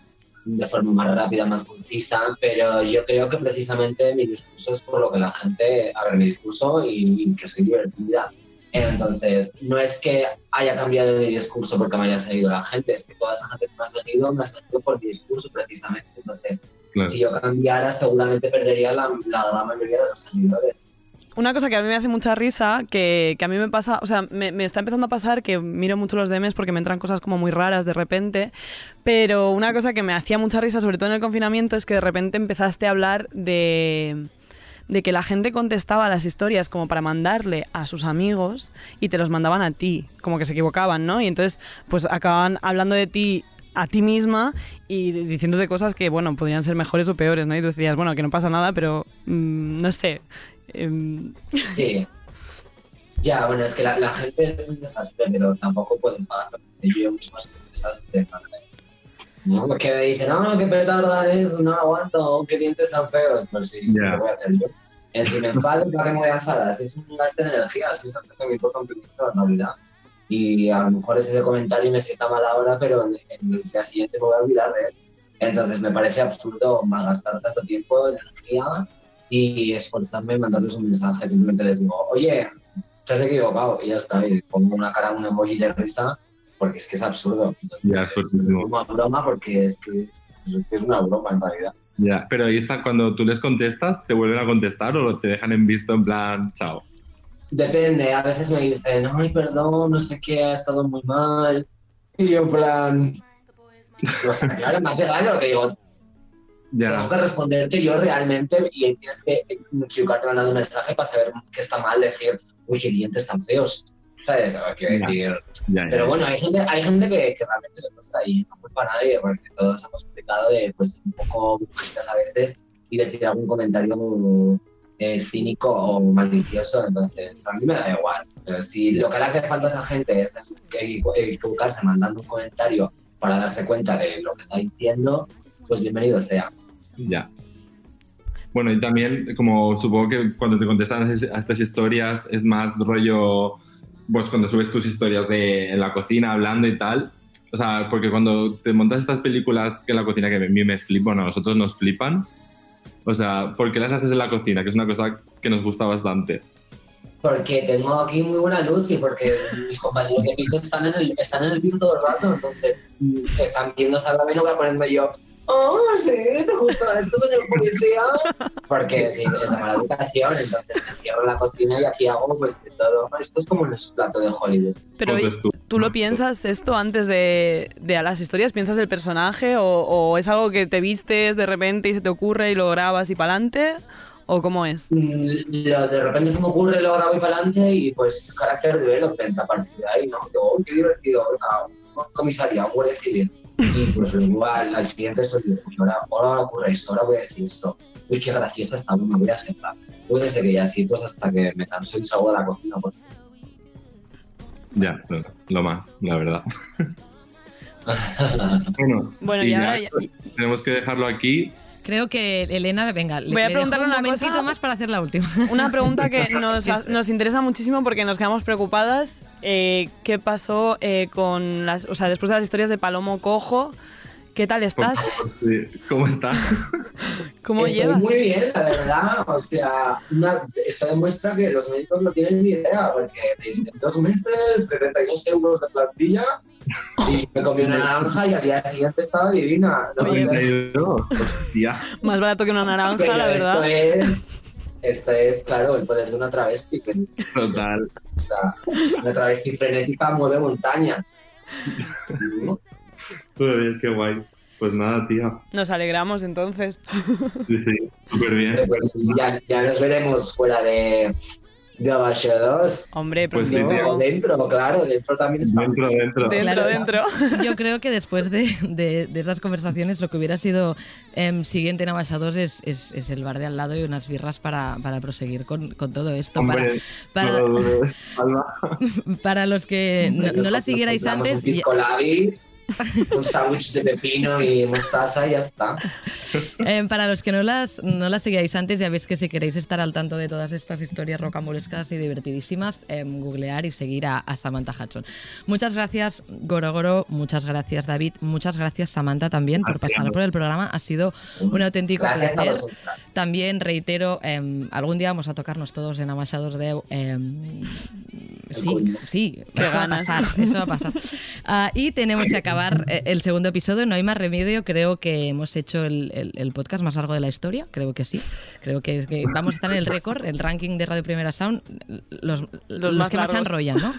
de forma más rápida, más concisa. Pero yo creo que precisamente mi discurso es por lo que la gente. A ver, mi discurso y, y que soy divertida. Entonces, no es que haya cambiado mi discurso porque me haya seguido la gente, es que toda esa gente que me ha seguido me ha seguido por mi discurso precisamente. Entonces, Claro. si yo cambiara, seguramente perdería la, la gran mayoría de los seguidores. Una cosa que a mí me hace mucha risa, que, que a mí me pasa, o sea, me, está empezando a pasar que miro mucho los DMs porque me entran cosas como muy raras de repente, pero una cosa que me hacía mucha risa, sobre todo en el confinamiento, es que de repente empezaste a hablar de, de que la gente contestaba las historias como para mandarle a sus amigos y te los mandaban a ti, como que se equivocaban, ¿no? Y entonces, pues acababan hablando de ti a ti misma y diciéndote cosas que, bueno, podrían ser mejores o peores, ¿no? Y tú decías, bueno, que no pasa nada, pero mm, no sé. Em, Sí. Ya, bueno, es que la, la gente es un desastre, pero tampoco pueden pagar. Yo llevo mucho más que desastre. ¿no? Porque me dicen, no, qué petarda es, no aguanto, qué dientes tan feos. Pues sí, Ya. ¿qué voy a hacer yo? Eh, si me enfado, ¿para qué me voy a enfadar? Si es un gasto de energía, si es algo que me importa un poquito la realidad. Y a lo mejor es ese comentario y me sienta mal ahora, pero en, en el día siguiente me voy a olvidar de él. Entonces me parece absurdo malgastar tanto tiempo, energía y esforzarme en mandarles un mensaje. Simplemente les digo, oye, te has equivocado y ya está. Y pongo una cara, un emoji de risa porque es que es absurdo. Ya, es. Una broma porque es que es, es una broma en realidad. Ya, pero ahí está, cuando tú les contestas, ¿te vuelven a contestar o te dejan en visto en plan, chao? Depende, a veces me dicen, ay, perdón, no sé qué, ha estado muy mal. Y yo, en plan. Claro, me hace daño lo que digo. Ya. Tengo que responderte yo realmente y tienes que equivocarte mandando un mensaje para saber que está mal decir, uy, qué dientes tan feos. ¿Sabes? Quiero Ya. decir. Ya, Pero bueno, hay gente, hay gente que, que realmente le cuesta ahí, no culpa a nadie, porque todos hemos explicado de pues un poco bujitas a veces y decir algún comentario eh, cínico o malicioso, entonces a mí me da igual. Pero si lo que le hace falta a esa gente es equivocarse mandando un comentario para darse cuenta de lo que está diciendo, pues bienvenido sea. Ya. Bueno, y también, como supongo que cuando te contestan a es- a estas historias es más rollo, pues cuando subes tus historias de en la cocina hablando y tal. O sea, porque cuando te montas estas películas que en la cocina que a mí me flipan, a nosotros nos flipan. O sea, ¿por qué las haces en la cocina? Que es una cosa que nos gusta bastante. Porque tengo aquí muy buena luz y porque mis compañeros de piso están en el, están en el piso todo el rato, entonces mm, están viendo Sálvame, no voy a ponerme yo, oh, sí, te gusta esto, señor policía. Porque sí, es de mala educación, entonces me encierro en la cocina y aquí hago pues de todo. Esto es como un plato de Hollywood. Pero oye, ¿tú lo piensas esto antes de, de a las historias? ¿Piensas el personaje o, o es algo que te vistes de repente y se te ocurre y lo grabas y para adelante? ¿O cómo es? Mm, lo- de repente se me ocurre, lo grabo y para adelante y pues carácter development a partir de ahí, ¿no? Digo, "Oh, qué divertido, venga, comisaría, un guardia civil. Y pues luego al, al siguiente estoy "Uy, ahora, ahora ocurre esto, ahora voy a decir esto. Uy, qué graciosa está, me voy a aceptar. Uy, no sé qué, y así pues hasta que me canso y salgo de la cocina. Pues. Ya, lo, lo más, la verdad. bueno, Bueno, y ya- tenemos que dejarlo aquí. Creo que Elena, venga, le, Voy a le dejo preguntarle un una momentito cosa. más para hacer la última. Una pregunta que nos, nos interesa muchísimo porque nos quedamos preocupadas. Eh, ¿Qué pasó eh, con las, o sea, después de las historias de Palomo Cojo? ¿Qué tal estás? ¿Cómo estás? ¿Cómo Estoy llevas? muy bien, la verdad. O sea, una- esto demuestra que los médicos no tienen ni idea, porque en dos meses, 72 euros de plantilla y me comí una naranja y al día siguiente estaba divina. ¿no? Oye, Hostia. Más barato que una naranja, Pero la verdad. Esto es, esto es, claro, el poder de una travesti. Total. o sea, una travesti frenética mueve montañas. Joder, qué guay. Pues nada, tía. Nos alegramos entonces. Sí, sí, súper bien. Pues ya, ya nos veremos fuera de, de Abaixados. Hombre, Pues sí, No, tío. dentro, claro, dentro también está. Dentro, dentro. Dentro, Claro. dentro. Yo creo que después de, de, de estas conversaciones lo que hubiera sido em, siguiente en Abaixados es, es, es el bar de al lado y unas birras para, para proseguir con, con todo esto. Hombre, para, no para, lo dudes, Alba. para los que no, no la siguierais antes, Un ya- pisco labis, un sándwich de pepino y mostaza y ya está. Eh, para los que no las, no las seguíais antes, ya veis que si queréis estar al tanto de todas estas historias rocambolescas y divertidísimas, em, googlear y seguir a, a Samantha Hudson. Muchas gracias, Gorogoro, muchas gracias, David, muchas gracias, Samantha, también por pasar por el programa. Ha sido un auténtico Gracias a placer. También reitero, em, algún día vamos a tocarnos todos en Amashados de... em, sí, sí, eso va a pasar, eso va a pasar. Ah, y tenemos que acabar eh, el segundo episodio, no hay más remedio, creo que hemos hecho el, el- el podcast más largo de la historia, creo que sí, creo que, es que vamos a estar en el récord, el ranking de Radio Primera Sound, los, los, más que más se largos. enrollan, ¿no?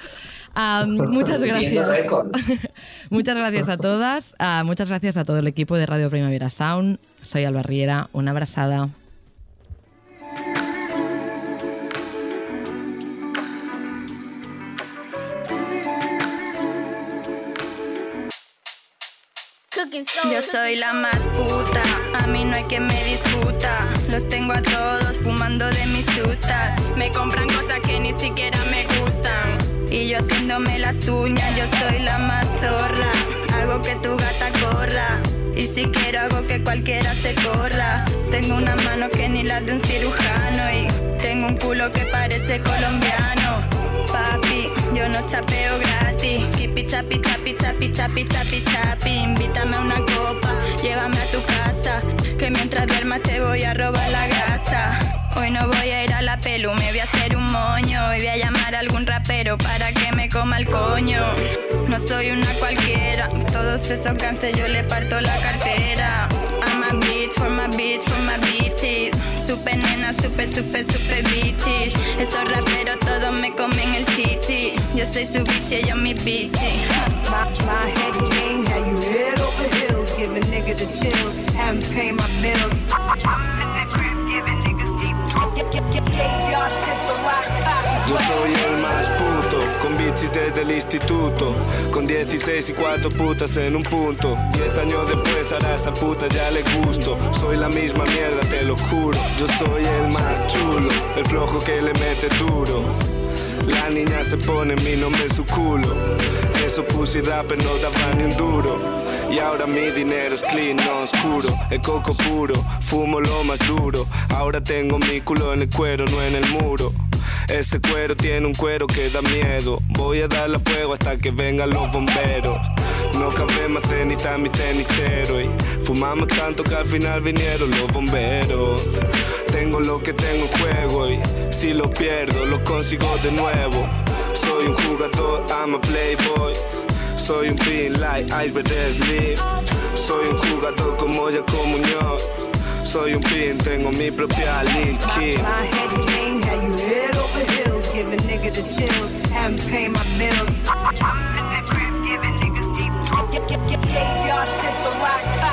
Ah, muchas gracias. Muchas gracias a todas, ah, muchas gracias a todo el equipo de Radio Primavera Sound. Soy Alba Riera, una abrazada. Yo soy la más puta, a mí no hay que me discuta. Los tengo a todos fumando de mis chustas. Me compran cosas que ni siquiera me gustan. Y yo haciéndome las uñas, yo soy la más zorra. Hago que tu gata corra. Y si quiero hago que cualquiera se corra. Tengo una mano que ni la de un cirujano. Y tengo un culo que parece colombiano. Papi, yo no chapeo gratis. Kipi chapi chapi chapi chapi chapi chapi. Invítame a una copa, llévame a tu casa. Que mientras duermas te voy a robar la grasa. Hoy no voy a ir a la pelu, me voy a hacer un moño. Hoy voy a llamar a algún rapero para que me coma el coño. No soy una cualquiera, todos esos gantes yo le parto la cartera. Bitch for my bitch for my bitches. Super nena, super, super, super bitches. Esos raperos todos me comen el chichi. Yo soy su bitch ellos mi bitch. My, my head game had you head over heels, giving nigga the chills, haven't paid my bills. I'm in the crib giving niggas deep. Gave y'all tips on rock Yo soy el más puto, con bichis desde el instituto Con 16 y 4 putas en un punto. 10 años después a esa puta ya le gusto. Soy la misma mierda, te lo juro Yo soy el más chulo, el flojo que le mete duro. La niña se pone mi nombre en su culo. Eso pussy rapper no daba ni un duro. Y ahora mi dinero es clean, no oscuro, el coco puro, fumo lo más duro. Ahora tengo mi culo en el cuero, no en el muro. Ese cuero tiene un cuero que da miedo. Voy a darle fuego hasta que vengan los bomberos. No cabe más ceniza en mi cenicero y fumamos tanto que al final vinieron los bomberos. Tengo lo que tengo en juego y si lo pierdo lo consigo de nuevo. Soy un jugador, I'm a playboy. Soy un pin like Iceberg Sleep. Soy un jugador como Jacob Muñoz. Soy un pin, tengo mi propia Lil Kim. Head over heels, giving nigga the chills, haven't paid my bills. I'm in the crib giving niggas deep. Gave y'all tips on rock